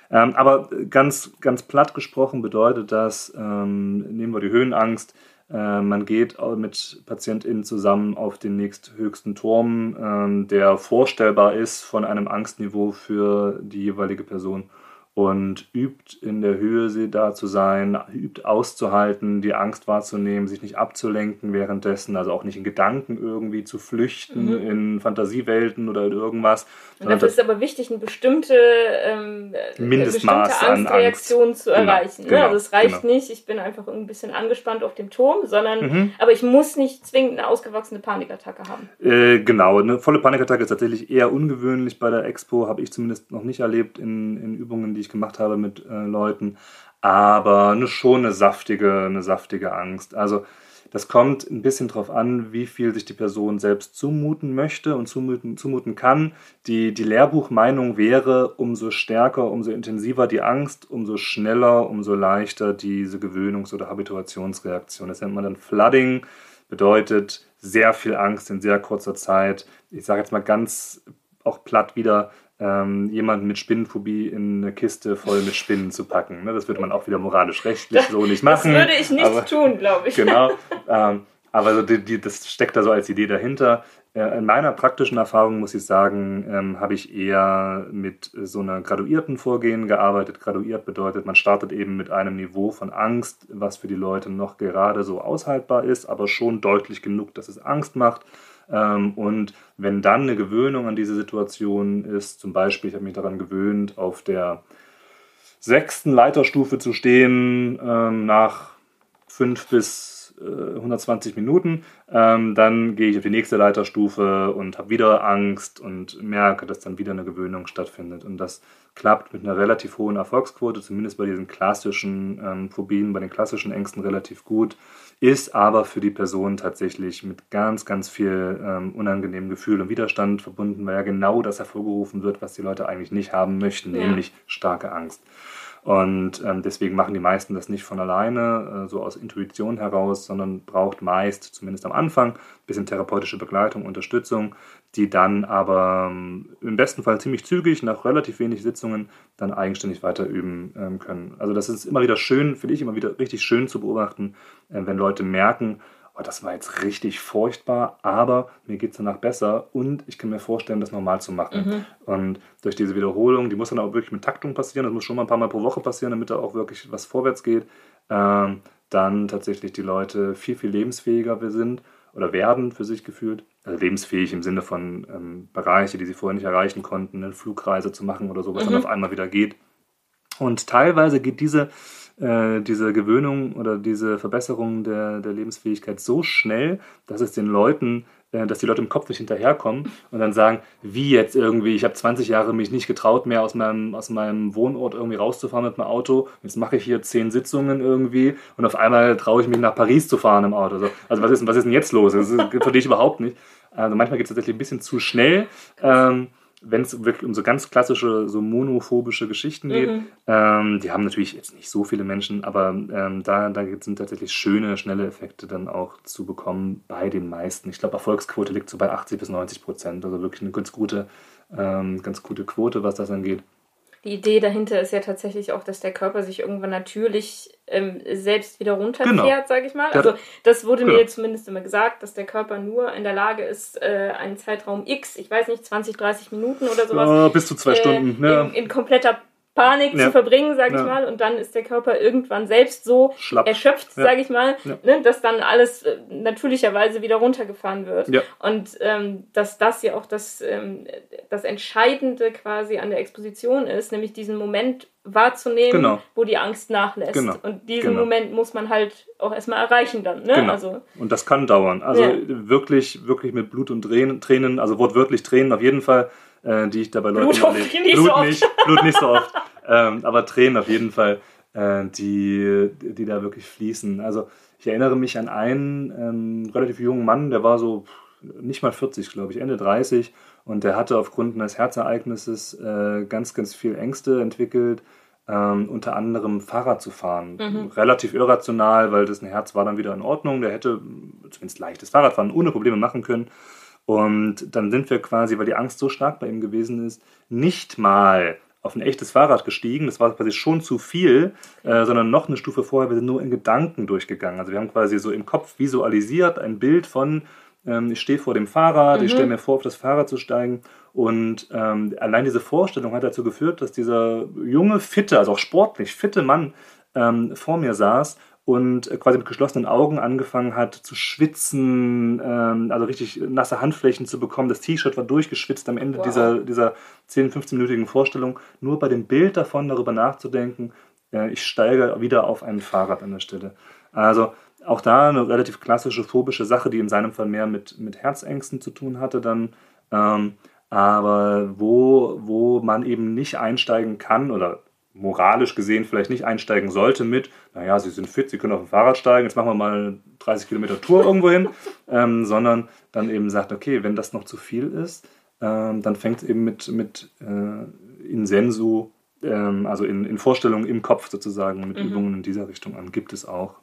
Ähm, aber ganz, ganz platt gesprochen bedeutet das, ähm, nehmen wir die Höhenangst, äh, man geht mit PatientInnen zusammen auf den nächsthöchsten Turm, ähm, der vorstellbar ist von einem Angstniveau für die jeweilige Person und übt in der Höhe da zu sein, übt auszuhalten, die Angst wahrzunehmen, sich nicht abzulenken währenddessen, also auch nicht in Gedanken irgendwie zu flüchten, mhm. in Fantasiewelten oder in irgendwas. Und dafür ist aber wichtig, eine bestimmte, ähm, Mindestmaß bestimmte Angstreaktion Angst. zu genau, erreichen. Ne? Genau, also es reicht genau. nicht, ich bin einfach ein bisschen angespannt auf dem Turm, sondern mhm. aber ich muss nicht zwingend eine ausgewachsene Panikattacke haben. Äh, genau, eine volle Panikattacke ist tatsächlich eher ungewöhnlich bei der Expo, habe ich zumindest noch nicht erlebt in, in Übungen, die ich ich gemacht habe mit äh, Leuten, aber eine, schon eine saftige, eine saftige Angst. Also das kommt ein bisschen darauf an, wie viel sich die Person selbst zumuten möchte und zumuten, zumuten kann. Die, die Lehrbuchmeinung wäre, umso stärker, umso intensiver die Angst, umso schneller, umso leichter diese Gewöhnungs- oder Habituationsreaktion. Das nennt man dann Flooding, bedeutet sehr viel Angst in sehr kurzer Zeit. Ich sage jetzt mal ganz auch platt wieder, ähm, jemanden mit Spinnenphobie in eine Kiste voll mit Spinnen zu packen. Ne? Das würde man auch wieder moralisch-rechtlich so nicht machen. Das würde ich nicht aber, tun, glaube ich. Genau. Ähm, aber so die, die, das steckt da so als Idee dahinter. Äh, in meiner praktischen Erfahrung muss ich sagen, ähm, habe ich eher mit so einer graduierten Vorgehen gearbeitet. Graduiert bedeutet, man startet eben mit einem Niveau von Angst, was für die Leute noch gerade so aushaltbar ist, aber schon deutlich genug, dass es Angst macht. Ähm, und wenn dann eine Gewöhnung an diese Situation ist, zum Beispiel, ich habe mich daran gewöhnt, auf der sechsten Leiterstufe zu stehen, ähm, nach fünf bis 120 äh, Minuten, ähm, dann gehe ich auf die nächste Leiterstufe und habe wieder Angst und merke, dass dann wieder eine Gewöhnung stattfindet. Und das klappt mit einer relativ hohen Erfolgsquote, zumindest bei diesen klassischen ähm, Phobien, bei den klassischen Ängsten relativ gut, ist aber für die Person tatsächlich mit ganz, ganz viel ähm, unangenehmen Gefühl und Widerstand verbunden, weil ja genau das hervorgerufen wird, was die Leute eigentlich nicht haben möchten, ja. nämlich starke Angst. Und ähm, deswegen machen die meisten das nicht von alleine, äh, so aus Intuition heraus, sondern braucht meist, zumindest am Anfang, ein bisschen therapeutische Begleitung, Unterstützung, die dann aber ähm, im besten Fall ziemlich zügig, nach relativ wenig Sitzungen, dann eigenständig weiter üben ähm, können. Also das ist immer wieder schön, finde ich immer wieder richtig schön zu beobachten, äh, wenn Leute merken, oh, das war jetzt richtig furchtbar, aber mir geht es danach besser und ich kann mir vorstellen, das normal zu machen. Mhm. Und durch diese Wiederholung, die muss dann auch wirklich mit Taktung passieren, das muss schon mal ein paar Mal pro Woche passieren, damit da auch wirklich was vorwärts geht, ähm, dann tatsächlich die Leute viel, viel lebensfähiger sind oder werden für sich gefühlt. Also lebensfähig im Sinne von ähm, Bereiche, die sie vorher nicht erreichen konnten, eine Flugreise zu machen oder so, was mhm. dann auf einmal wieder geht. Und teilweise geht diese äh, diese Gewöhnung oder diese Verbesserung der, der Lebensfähigkeit so schnell, dass es den Leuten, äh, dass die Leute im Kopf nicht hinterherkommen und dann sagen, wie jetzt irgendwie, ich habe 20 Jahre mich nicht getraut, mehr aus meinem, aus meinem Wohnort irgendwie rauszufahren mit dem Auto, jetzt mache ich hier zehn Sitzungen irgendwie und auf einmal traue ich mich nach Paris zu fahren im Auto. So. Also was ist, was ist denn jetzt los? Das verstehe ich überhaupt nicht. Also manchmal geht es tatsächlich ein bisschen zu schnell. Ähm, wenn es wirklich um so ganz klassische, so monophobische Geschichten geht, mhm. ähm, die haben natürlich jetzt nicht so viele Menschen, aber ähm, da, da sind tatsächlich schöne, schnelle Effekte dann auch zu bekommen bei den meisten. Ich glaube, Erfolgsquote liegt so bei 80 bis 90 Prozent, also wirklich eine ganz gute, ähm, ganz gute Quote, was das angeht die Idee dahinter ist ja tatsächlich auch, dass der Körper sich irgendwann natürlich ähm, selbst wieder runterfährt, genau. sage ich mal. Also das wurde genau. mir zumindest immer gesagt, dass der Körper nur in der Lage ist, äh, einen Zeitraum X, ich weiß nicht, 20, 30 Minuten oder sowas. Ja, bis zu zwei äh, Stunden. Ja. In, in, kompletter Panik ja. zu verbringen, sage ich ja. mal, und dann ist der Körper irgendwann selbst so Schlapp. erschöpft, ja. sage ich mal, ne, dass dann alles äh, natürlicherweise wieder runtergefahren wird. Und ähm, dass das ja auch das, ähm, das Entscheidende quasi an der Exposition ist, nämlich diesen Moment wahrzunehmen, genau. wo die Angst nachlässt. Genau. Und diesen genau. Moment muss man halt auch erstmal erreichen dann. Ne? Genau. Also, und das kann dauern. Also wirklich, wirklich mit Blut und Tränen, also wortwörtlich Tränen auf jeden Fall äh, die ich da bei Leuten Blut erlebe. Nicht Blut, so nicht, Blut nicht so oft, ähm, aber Tränen auf jeden Fall, äh, die, die da wirklich fließen. Also ich erinnere mich an einen ähm, relativ jungen Mann, der war so nicht mal 40, glaube ich, Ende 30 und der hatte aufgrund eines Herzereignisses äh, ganz, ganz viel Ängste entwickelt. Ähm, unter anderem Fahrrad zu fahren. Mhm. Relativ irrational, weil das ein Herz war dann wieder in Ordnung. Der hätte zumindest leichtes Fahrradfahren ohne Probleme machen können. Und dann sind wir quasi, weil die Angst so stark bei ihm gewesen ist, nicht mal auf ein echtes Fahrrad gestiegen. Das war quasi schon zu viel, äh, sondern noch eine Stufe vorher. Wir sind nur in Gedanken durchgegangen. Also wir haben quasi so im Kopf visualisiert ein Bild von, ähm, ich stehe vor dem Fahrrad, mhm. ich stelle mir vor, auf das Fahrrad zu steigen. Und ähm, allein diese Vorstellung hat dazu geführt, dass dieser junge, fitte, also auch sportlich fitte Mann ähm, vor mir saß und äh, quasi mit geschlossenen Augen angefangen hat zu schwitzen, ähm, also richtig nasse Handflächen zu bekommen. Das T-Shirt war durchgeschwitzt am Ende wow. dieser, dieser 10-, 15-minütigen Vorstellung. Nur bei dem Bild davon darüber nachzudenken, äh, ich steige wieder auf ein Fahrrad an der Stelle. Also auch da eine relativ klassische phobische Sache, die in seinem Fall mehr mit, mit Herzängsten zu tun hatte dann. Ähm, aber wo, wo man eben nicht einsteigen kann oder moralisch gesehen vielleicht nicht einsteigen sollte mit, naja, Sie sind fit, Sie können auf dem Fahrrad steigen, jetzt machen wir mal eine 30 Kilometer Tour irgendwo hin, ähm, sondern dann eben sagt, okay, wenn das noch zu viel ist, ähm, dann fängt es eben mit, mit äh, in Sensu, ähm, also in, in Vorstellungen im Kopf sozusagen, mit mhm. Übungen in dieser Richtung an, gibt es auch.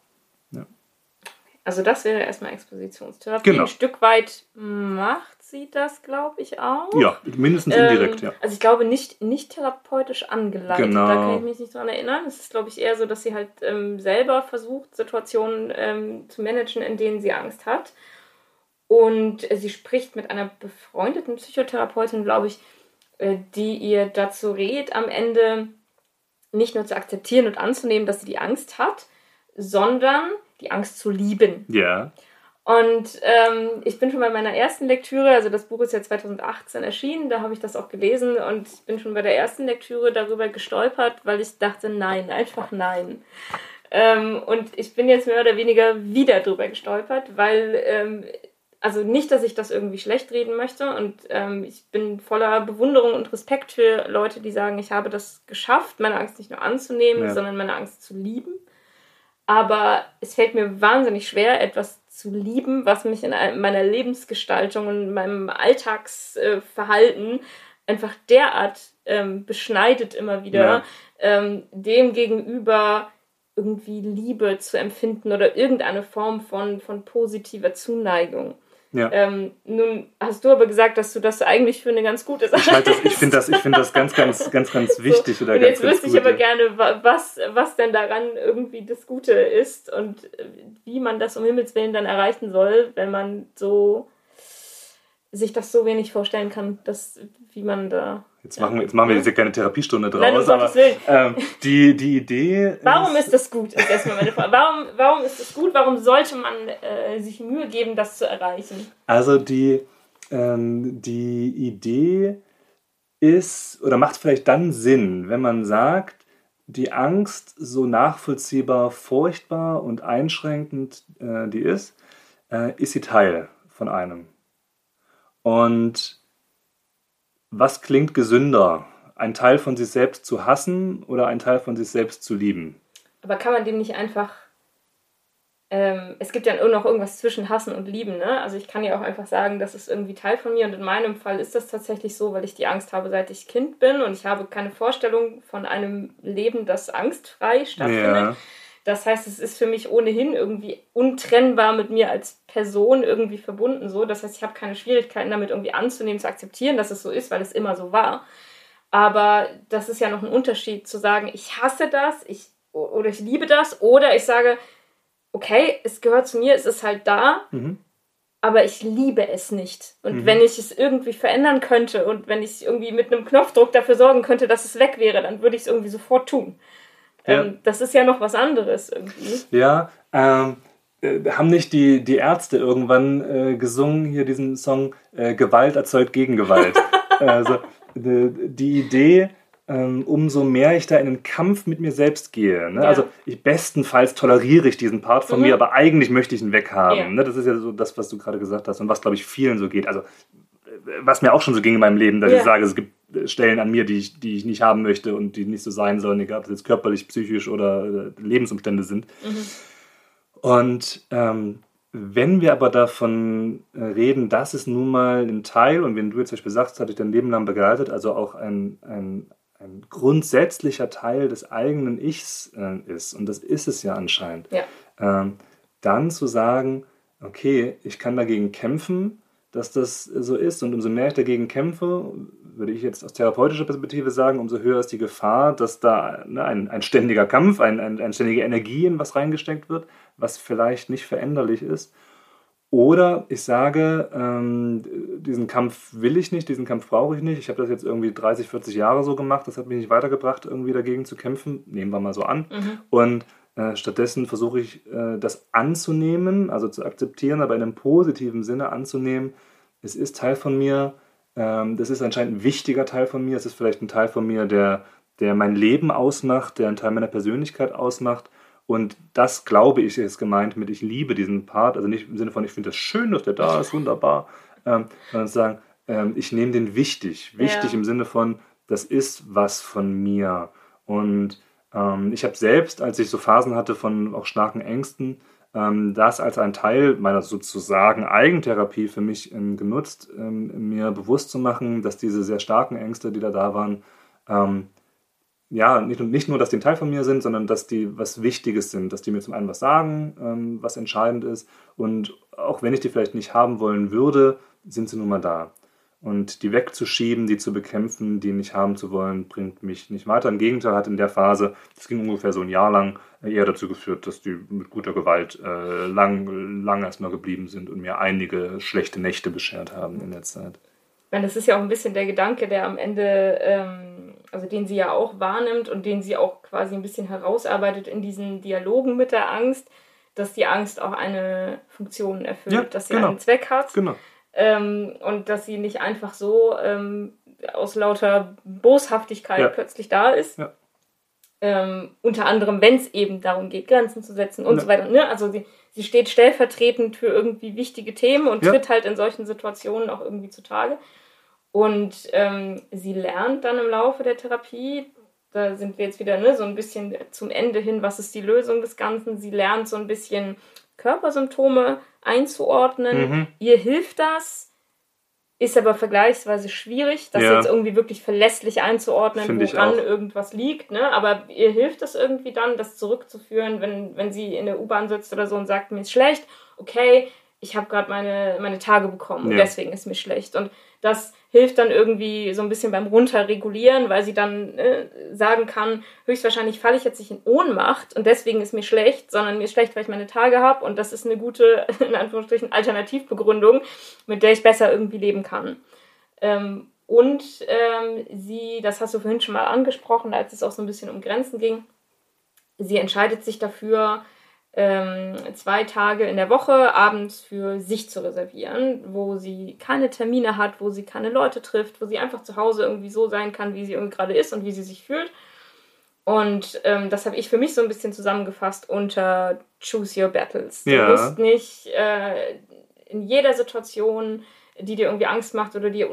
Also das wäre erstmal Expositionstherapie. Genau. Ein Stück weit macht sie das, glaube ich, auch. Ja, mindestens indirekt, ähm, ja. Also ich glaube nicht, nicht therapeutisch angeleitet. Genau. Da kann ich mich nicht dran erinnern. Es ist, glaube ich, eher so, dass sie halt ähm, selber versucht, Situationen ähm, zu managen, in denen sie Angst hat. Und sie spricht mit einer befreundeten Psychotherapeutin, glaube ich, äh, die ihr dazu rät, am Ende nicht nur zu akzeptieren und anzunehmen, dass sie die Angst hat, sondern die Angst zu lieben. Ja. Und ähm, ich bin schon bei meiner ersten Lektüre, also das Buch ist ja 2018 erschienen, da habe ich das auch gelesen und ich bin schon bei der ersten Lektüre darüber gestolpert, weil ich dachte, nein, einfach nein. Ähm, und ich bin jetzt mehr oder weniger wieder drüber gestolpert, weil ähm, also nicht, dass ich das irgendwie schlecht reden möchte und ähm, ich bin voller Bewunderung und Respekt für Leute, die sagen, ich habe das geschafft, meine Angst nicht nur anzunehmen, ja. sondern meine Angst zu lieben. Aber es fällt mir wahnsinnig schwer, etwas zu lieben, was mich in meiner Lebensgestaltung und meinem Alltagsverhalten einfach derart ähm, beschneidet immer wieder, ja. ähm, dem gegenüber irgendwie Liebe zu empfinden oder irgendeine Form von, von positiver Zuneigung. Ja. Ähm, nun hast du aber gesagt, dass du das eigentlich für eine ganz gute Sache Ich, halt ich finde das, find das ganz, ganz, ganz, ganz wichtig. So, oder und ganz, jetzt wüsste ich aber gerne, was, was denn daran irgendwie das Gute ist und äh, wie man das um Himmels Willen dann erreichen soll, wenn man so sich das so wenig vorstellen kann, dass, wie man da Jetzt machen, wir, jetzt machen wir jetzt keine Therapiestunde draus, Nein, um aber ähm, die, die Idee. Warum ist, ist das gut? Ist erstmal meine Frage. Warum, warum ist das gut? Warum sollte man äh, sich Mühe geben, das zu erreichen? Also die, ähm, die Idee ist oder macht vielleicht dann Sinn, wenn man sagt, die Angst, so nachvollziehbar, furchtbar und einschränkend äh, die ist, äh, ist sie Teil von einem. Und was klingt gesünder? Ein Teil von sich selbst zu hassen oder ein Teil von sich selbst zu lieben? Aber kann man dem nicht einfach. Ähm, es gibt ja noch irgendwas zwischen Hassen und Lieben, ne? Also ich kann ja auch einfach sagen, das ist irgendwie Teil von mir und in meinem Fall ist das tatsächlich so, weil ich die Angst habe, seit ich Kind bin und ich habe keine Vorstellung von einem Leben, das angstfrei stattfindet. Ja. Das heißt, es ist für mich ohnehin irgendwie untrennbar mit mir als Person irgendwie verbunden. So. Das heißt, ich habe keine Schwierigkeiten damit irgendwie anzunehmen, zu akzeptieren, dass es so ist, weil es immer so war. Aber das ist ja noch ein Unterschied zu sagen, ich hasse das, ich oder ich liebe das, oder ich sage, okay, es gehört zu mir, es ist halt da, mhm. aber ich liebe es nicht. Und mhm. wenn ich es irgendwie verändern könnte und wenn ich irgendwie mit einem Knopfdruck dafür sorgen könnte, dass es weg wäre, dann würde ich es irgendwie sofort tun. Ja. Ähm, das ist ja noch was anderes irgendwie. Ja, ähm, äh, haben nicht die, die Ärzte irgendwann äh, gesungen, hier diesen Song, äh, Gewalt erzeugt Gegengewalt. also die, die Idee, ähm, umso mehr ich da in einen Kampf mit mir selbst gehe. Ne? Ja. Also ich, bestenfalls toleriere ich diesen Part von mhm. mir, aber eigentlich möchte ich ihn weghaben. Ja. Ne? Das ist ja so das, was du gerade gesagt hast und was, glaube ich, vielen so geht. Also was mir auch schon so ging in meinem Leben, dass ja. ich sage, es gibt Stellen an mir, die ich, die ich nicht haben möchte und die nicht so sein sollen, egal ob es jetzt körperlich, psychisch oder äh, Lebensumstände sind. Mhm. Und ähm, wenn wir aber davon äh, reden, dass es nun mal ein Teil, und wenn du jetzt zum Beispiel sagst, hat dich dein Leben lang begleitet, also auch ein, ein, ein grundsätzlicher Teil des eigenen Ichs äh, ist, und das ist es ja anscheinend, ja. Ähm, dann zu sagen, okay, ich kann dagegen kämpfen, dass das so ist. Und umso mehr ich dagegen kämpfe, würde ich jetzt aus therapeutischer Perspektive sagen, umso höher ist die Gefahr, dass da ne, ein, ein ständiger Kampf, ein, ein, eine ständige Energie in was reingesteckt wird, was vielleicht nicht veränderlich ist. Oder ich sage, ähm, diesen Kampf will ich nicht, diesen Kampf brauche ich nicht. Ich habe das jetzt irgendwie 30, 40 Jahre so gemacht, das hat mich nicht weitergebracht, irgendwie dagegen zu kämpfen. Nehmen wir mal so an. Mhm. Und äh, stattdessen versuche ich, äh, das anzunehmen, also zu akzeptieren, aber in einem positiven Sinne anzunehmen. Es ist Teil von mir, ähm, das ist anscheinend ein wichtiger Teil von mir, es ist vielleicht ein Teil von mir, der, der mein Leben ausmacht, der einen Teil meiner Persönlichkeit ausmacht. Und das, glaube ich, ist gemeint mit, ich liebe diesen Part, also nicht im Sinne von, ich finde das schön, dass der da ist, wunderbar, ähm, sondern zu sagen, ähm, ich nehme den wichtig. Wichtig ja. im Sinne von, das ist was von mir. Und ähm, ich habe selbst, als ich so Phasen hatte von auch starken Ängsten, das als ein Teil meiner sozusagen Eigentherapie für mich ähm, genutzt, ähm, mir bewusst zu machen, dass diese sehr starken Ängste, die da da waren, ähm, ja, nicht, nicht nur, dass die ein Teil von mir sind, sondern dass die was Wichtiges sind, dass die mir zum einen was sagen, ähm, was entscheidend ist. Und auch wenn ich die vielleicht nicht haben wollen würde, sind sie nun mal da. Und die wegzuschieben, die zu bekämpfen, die nicht haben zu wollen, bringt mich nicht weiter. Im Gegenteil hat in der Phase, das ging ungefähr so ein Jahr lang, eher dazu geführt, dass die mit guter Gewalt äh, lang, lang erstmal geblieben sind und mir einige schlechte Nächte beschert haben in der Zeit. Ich meine, das ist ja auch ein bisschen der Gedanke, der am Ende, ähm, also den sie ja auch wahrnimmt und den sie auch quasi ein bisschen herausarbeitet in diesen Dialogen mit der Angst, dass die Angst auch eine Funktion erfüllt, ja, dass sie genau. einen Zweck hat. Genau ähm, und dass sie nicht einfach so ähm, aus lauter Boshaftigkeit ja. plötzlich da ist. Ja. Ähm, unter anderem, wenn es eben darum geht, Grenzen zu setzen und ja. so weiter. Ne? Also sie, sie steht stellvertretend für irgendwie wichtige Themen und tritt halt in solchen Situationen auch irgendwie zutage. Und ähm, sie lernt dann im Laufe der Therapie, da sind wir jetzt wieder ne, so ein bisschen zum Ende hin, was ist die Lösung des Ganzen. Sie lernt so ein bisschen Körpersymptome einzuordnen. Mhm. Ihr hilft das, ist aber vergleichsweise schwierig, das ja. jetzt irgendwie wirklich verlässlich einzuordnen, Find woran irgendwas liegt. Ne? Aber ihr hilft es irgendwie dann, das zurückzuführen, wenn, wenn sie in der U-Bahn sitzt oder so und sagt, mir ist schlecht, okay, ich habe gerade meine, meine Tage bekommen und deswegen ist mir schlecht. Und das hilft dann irgendwie so ein bisschen beim Runterregulieren, weil sie dann äh, sagen kann, höchstwahrscheinlich falle ich jetzt nicht in Ohnmacht und deswegen ist mir schlecht, sondern mir ist schlecht, weil ich meine Tage habe und das ist eine gute, in Anführungsstrichen, Alternativbegründung, mit der ich besser irgendwie leben kann. Ähm, und ähm, sie, das hast du vorhin schon mal angesprochen, als es auch so ein bisschen um Grenzen ging, sie entscheidet sich dafür, ähm, zwei Tage in der Woche abends für sich zu reservieren, wo sie keine Termine hat, wo sie keine Leute trifft, wo sie einfach zu Hause irgendwie so sein kann, wie sie irgendwie gerade ist und wie sie sich fühlt. Und ähm, das habe ich für mich so ein bisschen zusammengefasst unter Choose Your Battles. Du ja. musst nicht äh, in jeder Situation, die dir irgendwie Angst macht oder die,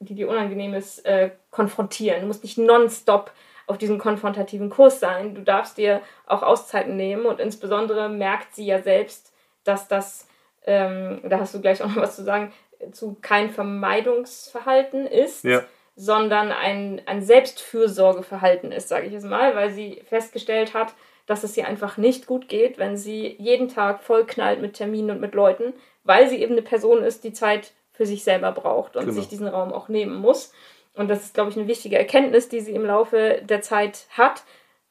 die dir unangenehm ist, äh, konfrontieren. Du musst nicht nonstop auf diesem konfrontativen Kurs sein. Du darfst dir auch Auszeiten nehmen und insbesondere merkt sie ja selbst, dass das, ähm, da hast du gleich auch noch was zu sagen, zu kein Vermeidungsverhalten ist, ja. sondern ein, ein Selbstfürsorgeverhalten ist, sage ich jetzt mal, weil sie festgestellt hat, dass es ihr einfach nicht gut geht, wenn sie jeden Tag vollknallt mit Terminen und mit Leuten, weil sie eben eine Person ist, die Zeit für sich selber braucht und genau. sich diesen Raum auch nehmen muss. Und das ist, glaube ich, eine wichtige Erkenntnis, die sie im Laufe der Zeit hat.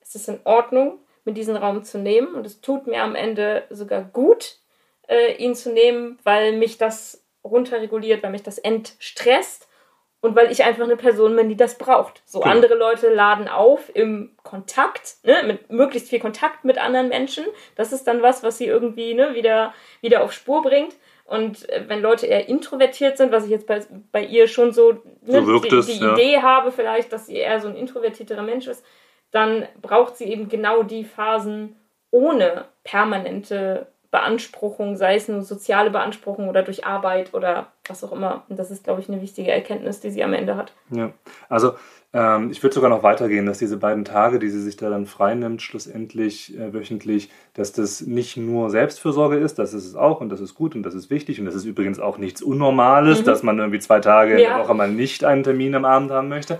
Es ist in Ordnung, mir diesen Raum zu nehmen. Und es tut mir am Ende sogar gut, äh, ihn zu nehmen, weil mich das runterreguliert, weil mich das entstresst und weil ich einfach eine Person bin, die das braucht. So cool. andere Leute laden auf im Kontakt, ne, mit möglichst viel Kontakt mit anderen Menschen. Das ist dann was, was sie irgendwie ne, wieder, wieder auf Spur bringt. Und äh, wenn Leute eher introvertiert sind, was ich jetzt bei, bei ihr schon so, ne, so die, es, die ja. Idee habe, vielleicht, dass sie eher so ein introvertierterer Mensch ist, dann braucht sie eben genau die Phasen ohne permanente Beanspruchung, sei es nur soziale Beanspruchung oder durch Arbeit oder was auch immer. Und das ist, glaube ich, eine wichtige Erkenntnis, die sie am Ende hat. Ja, also ähm, ich würde sogar noch weitergehen, dass diese beiden Tage, die sie sich da dann freinimmt, schlussendlich äh, wöchentlich, dass das nicht nur Selbstfürsorge ist, das ist es auch und das ist gut und das ist wichtig und das ist übrigens auch nichts Unnormales, mhm. dass man irgendwie zwei Tage ja. in der Woche mal nicht einen Termin am Abend haben möchte.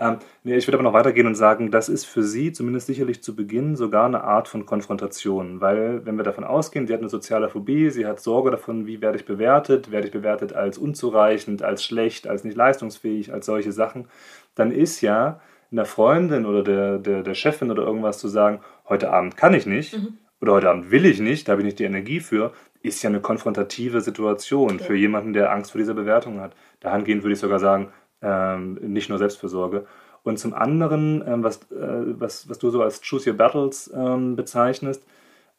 Ähm, nee, ich würde aber noch weitergehen und sagen, das ist für sie zumindest sicherlich zu Beginn sogar eine Art von Konfrontation, weil wenn wir davon ausgehen, sie hat eine soziale Phobie, sie hat Sorge davon, wie werde ich bewertet, werde ich bewertet als unzureichend, als schlecht, als nicht leistungsfähig, als solche Sachen, dann ist ja einer Freundin oder der, der, der Chefin oder irgendwas zu sagen, heute Abend kann ich nicht mhm. oder heute Abend will ich nicht, da habe ich nicht die Energie für, ist ja eine konfrontative Situation okay. für jemanden, der Angst vor dieser Bewertung hat. Dahingehend würde ich sogar sagen, ähm, nicht nur Selbstfürsorge. Und zum anderen, ähm, was, äh, was, was du so als Choose Your Battles ähm, bezeichnest,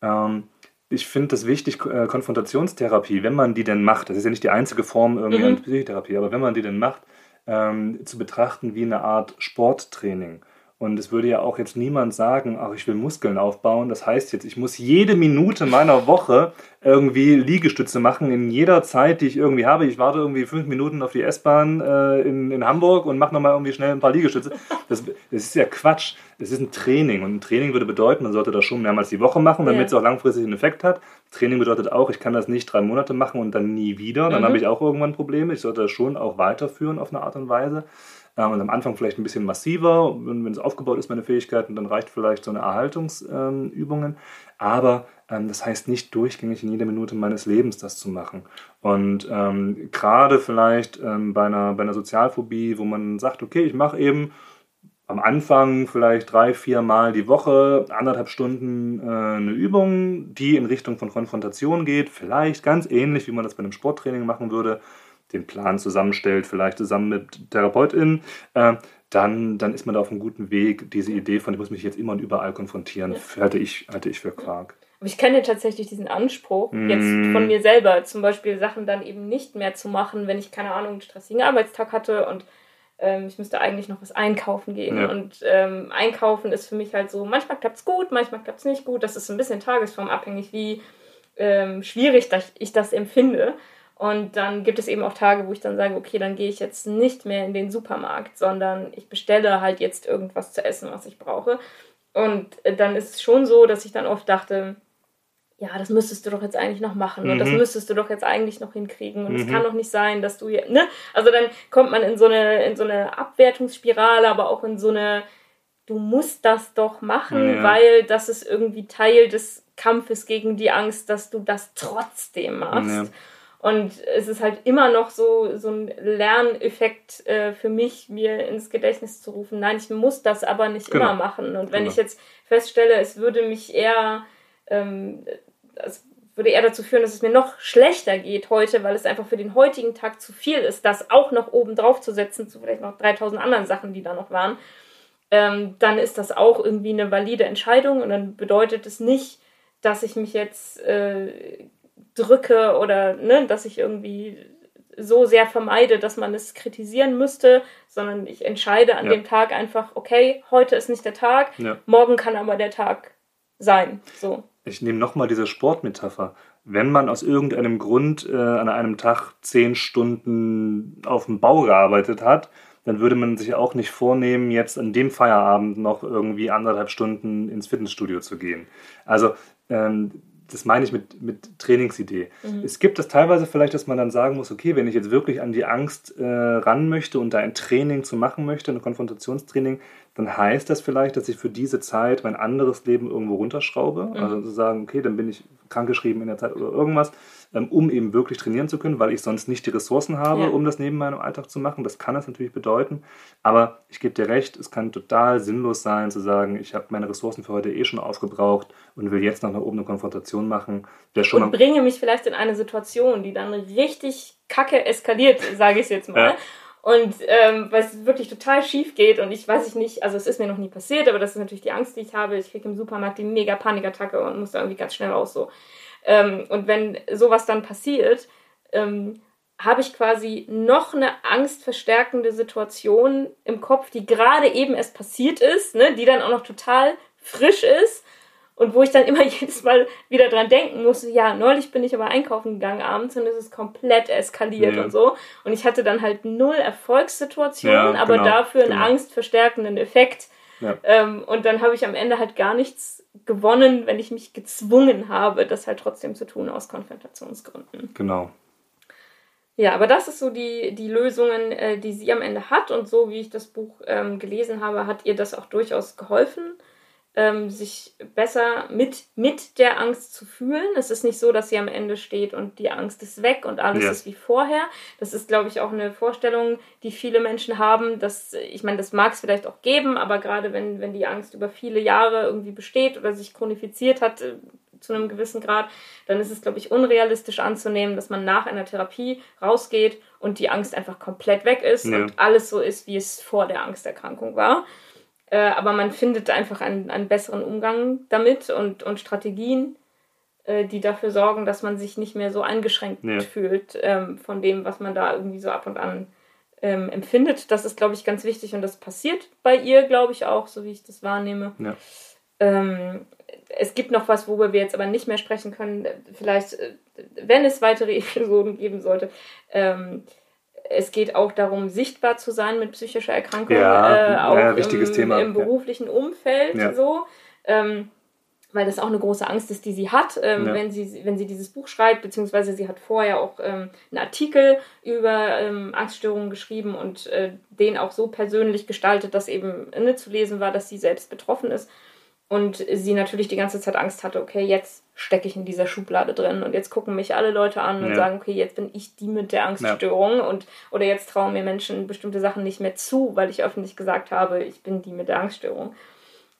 ähm, ich finde das wichtig, äh, Konfrontationstherapie, wenn man die denn macht, das ist ja nicht die einzige Form irgendwie mhm. Psychotherapie, aber wenn man die denn macht, ähm, zu betrachten wie eine Art Sporttraining. Und es würde ja auch jetzt niemand sagen, ach, ich will Muskeln aufbauen. Das heißt jetzt, ich muss jede Minute meiner Woche irgendwie Liegestütze machen in jeder Zeit, die ich irgendwie habe. Ich warte irgendwie fünf Minuten auf die S-Bahn äh, in, in Hamburg und mache nochmal irgendwie schnell ein paar Liegestütze. Das, das ist ja Quatsch. Das ist ein Training. Und ein Training würde bedeuten, man sollte das schon mehrmals die Woche machen, damit ja. es auch langfristig einen Effekt hat. Training bedeutet auch, ich kann das nicht drei Monate machen und dann nie wieder. Dann mhm. habe ich auch irgendwann Probleme. Ich sollte das schon auch weiterführen auf eine Art und Weise. Ähm, und am Anfang vielleicht ein bisschen massiver, wenn, wenn es aufgebaut ist, meine Fähigkeiten, dann reicht vielleicht so eine Erhaltungsübungen. Aber ähm, das heißt nicht durchgängig in jeder Minute meines Lebens das zu machen. Und ähm, gerade vielleicht ähm, bei, einer, bei einer Sozialphobie, wo man sagt, okay, ich mache eben am Anfang vielleicht drei, vier Mal die Woche, anderthalb Stunden äh, eine Übung, die in Richtung von Konfrontation geht, vielleicht ganz ähnlich, wie man das bei einem Sporttraining machen würde, den Plan zusammenstellt, vielleicht zusammen mit TherapeutInnen, äh, dann, dann ist man da auf einem guten Weg. Diese Idee von, ich muss mich jetzt immer und überall konfrontieren, ja. halte, ich, halte ich für Quark. Aber ich kenne tatsächlich diesen Anspruch mm. jetzt von mir selber, zum Beispiel Sachen dann eben nicht mehr zu machen, wenn ich, keine Ahnung, einen stressigen Arbeitstag hatte und ähm, ich müsste eigentlich noch was einkaufen gehen. Ja. Und ähm, einkaufen ist für mich halt so, manchmal klappt es gut, manchmal klappt es nicht gut. Das ist ein bisschen tagesformabhängig, wie ähm, schwierig ich das empfinde. Und dann gibt es eben auch Tage, wo ich dann sage, okay, dann gehe ich jetzt nicht mehr in den Supermarkt, sondern ich bestelle halt jetzt irgendwas zu essen, was ich brauche. Und äh, dann ist es schon so, dass ich dann oft dachte, ja, das müsstest du doch jetzt eigentlich noch machen mhm. und das müsstest du doch jetzt eigentlich noch hinkriegen und es mhm. kann doch nicht sein, dass du hier, ne? Also dann kommt man in so eine, in so eine Abwertungsspirale, aber auch in so eine, du musst das doch machen, ja. weil das ist irgendwie Teil des Kampfes gegen die Angst, dass du das trotzdem machst. Ja. Und es ist halt immer noch so, so ein Lerneffekt äh, für mich, mir ins Gedächtnis zu rufen. Nein, ich muss das aber nicht genau. immer machen. Und wenn genau. ich jetzt feststelle, es würde mich eher, ähm, es würde eher dazu führen, dass es mir noch schlechter geht heute, weil es einfach für den heutigen Tag zu viel ist, das auch noch oben drauf zu setzen, zu vielleicht noch 3000 anderen Sachen, die da noch waren, ähm, dann ist das auch irgendwie eine valide Entscheidung und dann bedeutet es nicht, dass ich mich jetzt äh, drücke oder ne, dass ich irgendwie so sehr vermeide, dass man es kritisieren müsste, sondern ich entscheide an ja. dem Tag einfach, okay, heute ist nicht der Tag, ja. morgen kann aber der Tag sein. So. Ich nehme nochmal diese Sportmetapher. Wenn man aus irgendeinem Grund äh, an einem Tag zehn Stunden auf dem Bau gearbeitet hat, dann würde man sich auch nicht vornehmen, jetzt an dem Feierabend noch irgendwie anderthalb Stunden ins Fitnessstudio zu gehen. Also ähm, das meine ich mit, mit Trainingsidee. Mhm. Es gibt das teilweise vielleicht, dass man dann sagen muss, okay, wenn ich jetzt wirklich an die Angst äh, ran möchte und da ein Training zu machen möchte, ein Konfrontationstraining, dann heißt das vielleicht, dass ich für diese Zeit mein anderes Leben irgendwo runterschraube. Mhm. Also zu sagen, okay, dann bin ich krankgeschrieben in der Zeit oder irgendwas, ähm, um eben wirklich trainieren zu können, weil ich sonst nicht die Ressourcen habe, ja. um das neben meinem Alltag zu machen. Das kann es natürlich bedeuten. Aber ich gebe dir recht, es kann total sinnlos sein, zu sagen, ich habe meine Ressourcen für heute eh schon aufgebraucht und will jetzt noch nach oben eine Konfrontation machen. Der schon und bringe mich vielleicht in eine Situation, die dann richtig kacke eskaliert, sage ich jetzt mal. Ja. Und ähm, weil es wirklich total schief geht und ich weiß ich nicht, also es ist mir noch nie passiert, aber das ist natürlich die Angst, die ich habe. Ich kriege im Supermarkt die mega Panikattacke und muss da irgendwie ganz schnell raus so. Ähm, und wenn sowas dann passiert, ähm, habe ich quasi noch eine angstverstärkende Situation im Kopf, die gerade eben erst passiert ist, ne, die dann auch noch total frisch ist und wo ich dann immer jedes Mal wieder dran denken musste, ja, neulich bin ich aber einkaufen gegangen abends und es ist komplett eskaliert ja. und so. Und ich hatte dann halt null Erfolgssituationen, ja, aber genau, dafür einen genau. angstverstärkenden Effekt. Ja. Ähm, und dann habe ich am Ende halt gar nichts gewonnen, wenn ich mich gezwungen habe, das halt trotzdem zu tun aus Konfrontationsgründen. Genau. Ja, aber das ist so die, die Lösungen, äh, die sie am Ende hat. Und so wie ich das Buch ähm, gelesen habe, hat ihr das auch durchaus geholfen ähm, sich besser mit, mit der Angst zu fühlen. Es ist nicht so, dass sie am Ende steht und die Angst ist weg und alles ja. ist wie vorher. Das ist, glaube ich, auch eine Vorstellung, die viele Menschen haben. Dass, ich meine, das mag es vielleicht auch geben, aber gerade wenn, wenn die Angst über viele Jahre irgendwie besteht oder sich chronifiziert hat, äh, zu einem gewissen Grad, dann ist es, glaube ich, unrealistisch anzunehmen, dass man nach einer Therapie rausgeht und die Angst einfach komplett weg ist ja. und alles so ist, wie es vor der Angsterkrankung war. Äh, aber man findet einfach einen, einen besseren Umgang damit und, und Strategien, äh, die dafür sorgen, dass man sich nicht mehr so eingeschränkt ja. fühlt ähm, von dem, was man da irgendwie so ab und an ähm, empfindet. Das ist, glaube ich, ganz wichtig und das passiert bei ihr, glaube ich, auch, so wie ich das wahrnehme. Ja. Ähm, es gibt noch was, worüber wir jetzt aber nicht mehr sprechen können. Vielleicht, äh, wenn es weitere Episoden geben sollte. Ähm, es geht auch darum, sichtbar zu sein mit psychischer Erkrankung, ja, äh, auch ja, wichtiges im, Thema. im beruflichen ja. Umfeld. So. Ähm, weil das auch eine große Angst ist, die sie hat, ähm, ja. wenn, sie, wenn sie dieses Buch schreibt, beziehungsweise sie hat vorher auch ähm, einen Artikel über ähm, Angststörungen geschrieben und äh, den auch so persönlich gestaltet, dass eben ne, zu lesen war, dass sie selbst betroffen ist. Und sie natürlich die ganze Zeit Angst hatte, okay, jetzt stecke ich in dieser Schublade drin und jetzt gucken mich alle Leute an und ja. sagen, okay, jetzt bin ich die mit der Angststörung ja. und oder jetzt trauen mir Menschen bestimmte Sachen nicht mehr zu, weil ich öffentlich gesagt habe, ich bin die mit der Angststörung.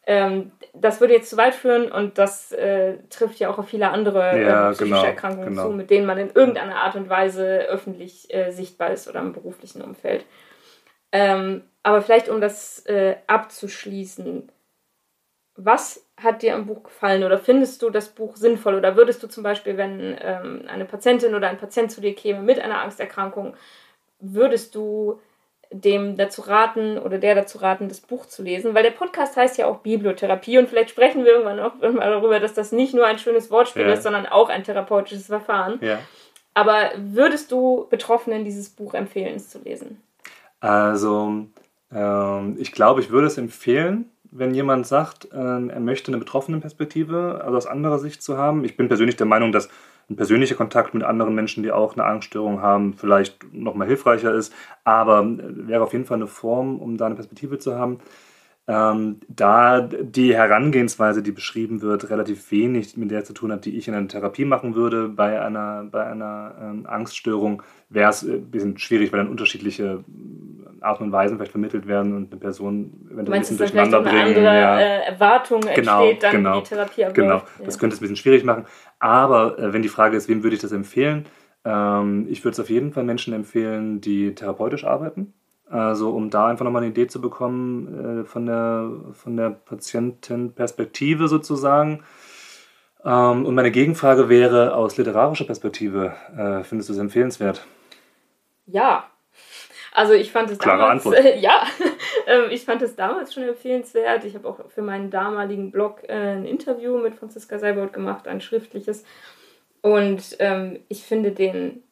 Ähm, das würde jetzt zu weit führen und das äh, trifft ja auch auf viele andere ja, äh, psychische genau, Erkrankungen genau. zu, mit denen man in irgendeiner Art und Weise öffentlich äh, sichtbar ist oder im beruflichen Umfeld. Ähm, aber vielleicht um das äh, abzuschließen, was hat dir am Buch gefallen oder findest du das Buch sinnvoll oder würdest du zum Beispiel, wenn ähm, eine Patientin oder ein Patient zu dir käme mit einer Angsterkrankung, würdest du dem dazu raten oder der dazu raten, das Buch zu lesen, weil der Podcast heißt ja auch Bibliotherapie und vielleicht sprechen wir irgendwann auch mal darüber, dass das nicht nur ein schönes Wortspiel ja. ist, sondern auch ein therapeutisches Verfahren. Ja. Aber würdest du Betroffenen dieses Buch empfehlen, es zu lesen? Also, ähm, ich glaube, ich würde es empfehlen, wenn jemand sagt, äh, er möchte eine betroffene Perspektive, also aus anderer Sicht zu haben. Ich bin persönlich der Meinung, dass ein persönlicher Kontakt mit anderen Menschen, die auch eine Angststörung haben, vielleicht nochmal hilfreicher ist, aber wäre auf jeden Fall eine Form, um da eine Perspektive zu haben. Ähm, da die Herangehensweise, die beschrieben wird, relativ wenig mit der zu tun hat, die ich in einer Therapie machen würde bei einer, bei einer ähm, Angststörung, wäre es ein bisschen schwierig, weil dann unterschiedliche Arten und Weisen vielleicht vermittelt werden und eine Person eventuell ein bisschen durcheinander bringen. Eine andere ja. äh, Erwartung genau, entsteht dann genau, die Therapie abläuft. Genau, das ja. könnte es ein bisschen schwierig machen. Aber äh, wenn die Frage ist, wem würde ich das empfehlen? Ähm, ich würde es auf jeden Fall Menschen empfehlen, die therapeutisch arbeiten. Also um da einfach nochmal eine Idee zu bekommen äh, von der, von der Patientenperspektive sozusagen. Ähm, und meine Gegenfrage wäre, aus literarischer Perspektive, äh, findest du es empfehlenswert? Ja, also ich fand es Klare damals, Antwort. Äh, ja, äh, ich fand es damals schon empfehlenswert. Ich habe auch für meinen damaligen Blog äh, ein Interview mit Franziska Seibold gemacht, ein schriftliches. Und ähm, ich finde den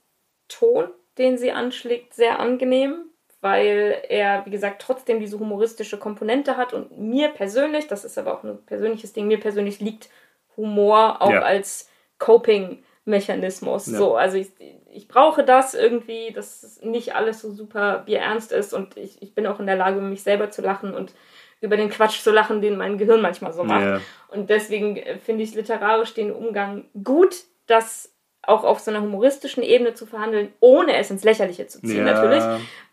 Ton, den sie anschlägt, sehr angenehm, weil er, wie gesagt, trotzdem diese humoristische Komponente hat. Und mir persönlich, das ist aber auch ein persönliches Ding, mir persönlich liegt Humor auch ja. als Coping Mechanismus. Ja. So, also ich, ich brauche das irgendwie, dass nicht alles so super bierernst ist und ich, ich bin auch in der Lage, mich selber zu lachen und über den Quatsch zu lachen, den mein Gehirn manchmal so macht. Ja. Und deswegen äh, finde ich literarisch den Umgang gut, das auch auf so einer humoristischen Ebene zu verhandeln, ohne es ins Lächerliche zu ziehen, ja. natürlich.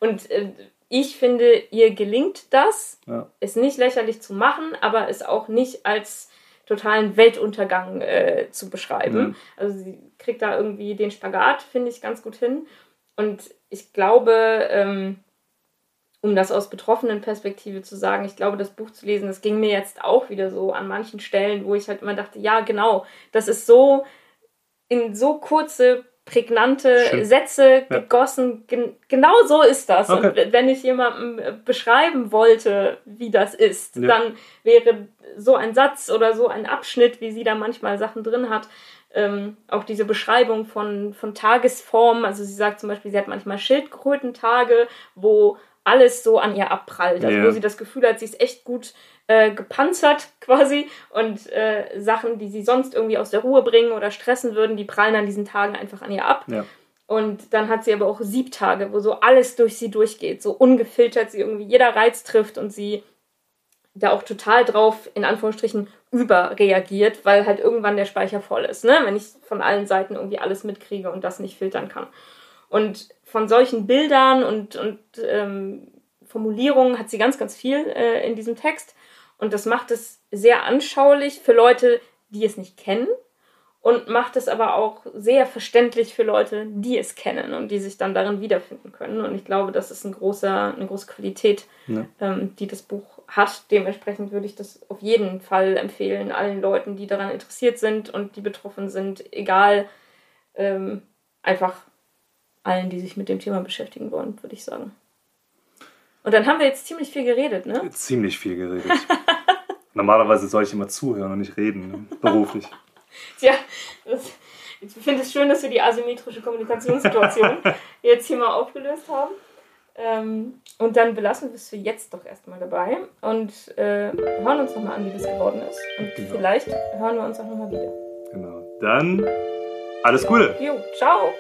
Und äh, ich finde, ihr gelingt das, ja. es nicht lächerlich zu machen, aber es auch nicht als totalen Weltuntergang äh, zu beschreiben. Mhm. Also sie kriegt da irgendwie den Spagat, finde ich, ganz gut hin. Und ich glaube, ähm, um das aus betroffenen Perspektive zu sagen, ich glaube, das Buch zu lesen, das ging mir jetzt auch wieder so an manchen Stellen, wo ich halt immer dachte, ja, genau, das ist so in so kurze prägnante Schön. Sätze ja. gegossen. Gen genau so ist das. Okay. Und wenn ich jemandem äh, beschreiben wollte, wie das ist, ja. dann wäre so ein Satz oder so ein Abschnitt, wie sie da manchmal Sachen drin hat, ähm, auch diese Beschreibung von, von Tagesformen. Also sie sagt zum Beispiel, sie hat manchmal Schildkrötentage, wo alles so an ihr abprallt. Also ja. wo sie das Gefühl hat, sie ist echt gut äh, gepanzert quasi und äh, Sachen, die sie sonst irgendwie aus der Ruhe bringen oder stressen würden, die prallen an diesen Tagen einfach an ihr ab. Ja. Und dann hat sie aber auch Siebtage, wo so alles durch sie durchgeht, so ungefiltert sie irgendwie jeder Reiz trifft und sie da auch total drauf, in Anführungsstrichen, überreagiert, weil halt irgendwann der Speicher voll ist, ne? Wenn ich von allen Seiten irgendwie alles mitkriege und das nicht filtern kann. Und von solchen Bildern und, und ähm, Formulierungen hat sie ganz, ganz viel äh, in diesem Text. Und das macht es sehr anschaulich für Leute, die es nicht kennen und macht es aber auch sehr verständlich für Leute, die es kennen und die sich dann darin wiederfinden können. Und ich glaube, das ist ein großer, eine große Qualität, ja. ähm, die das Buch hat. Dementsprechend würde ich das auf jeden Fall empfehlen, allen Leuten, die daran interessiert sind und die betroffen sind, egal, ähm, einfach allen, die sich mit dem Thema beschäftigen wollen, würde ich sagen. Und dann haben wir jetzt ziemlich viel geredet, ne? Ziemlich viel geredet. Normalerweise soll ich immer zuhören und nicht reden, ne? beruflich. Tja, das, ich finde es schön, dass wir die asymmetrische Kommunikationssituation jetzt hier mal aufgelöst haben. Ähm, und dann belassen wir es für jetzt doch erstmal dabei und äh, hören uns nochmal an, wie das geworden ist. Und genau. vielleicht hören wir uns auch nochmal wieder. Genau. Dann alles Gute. Jo, ciao.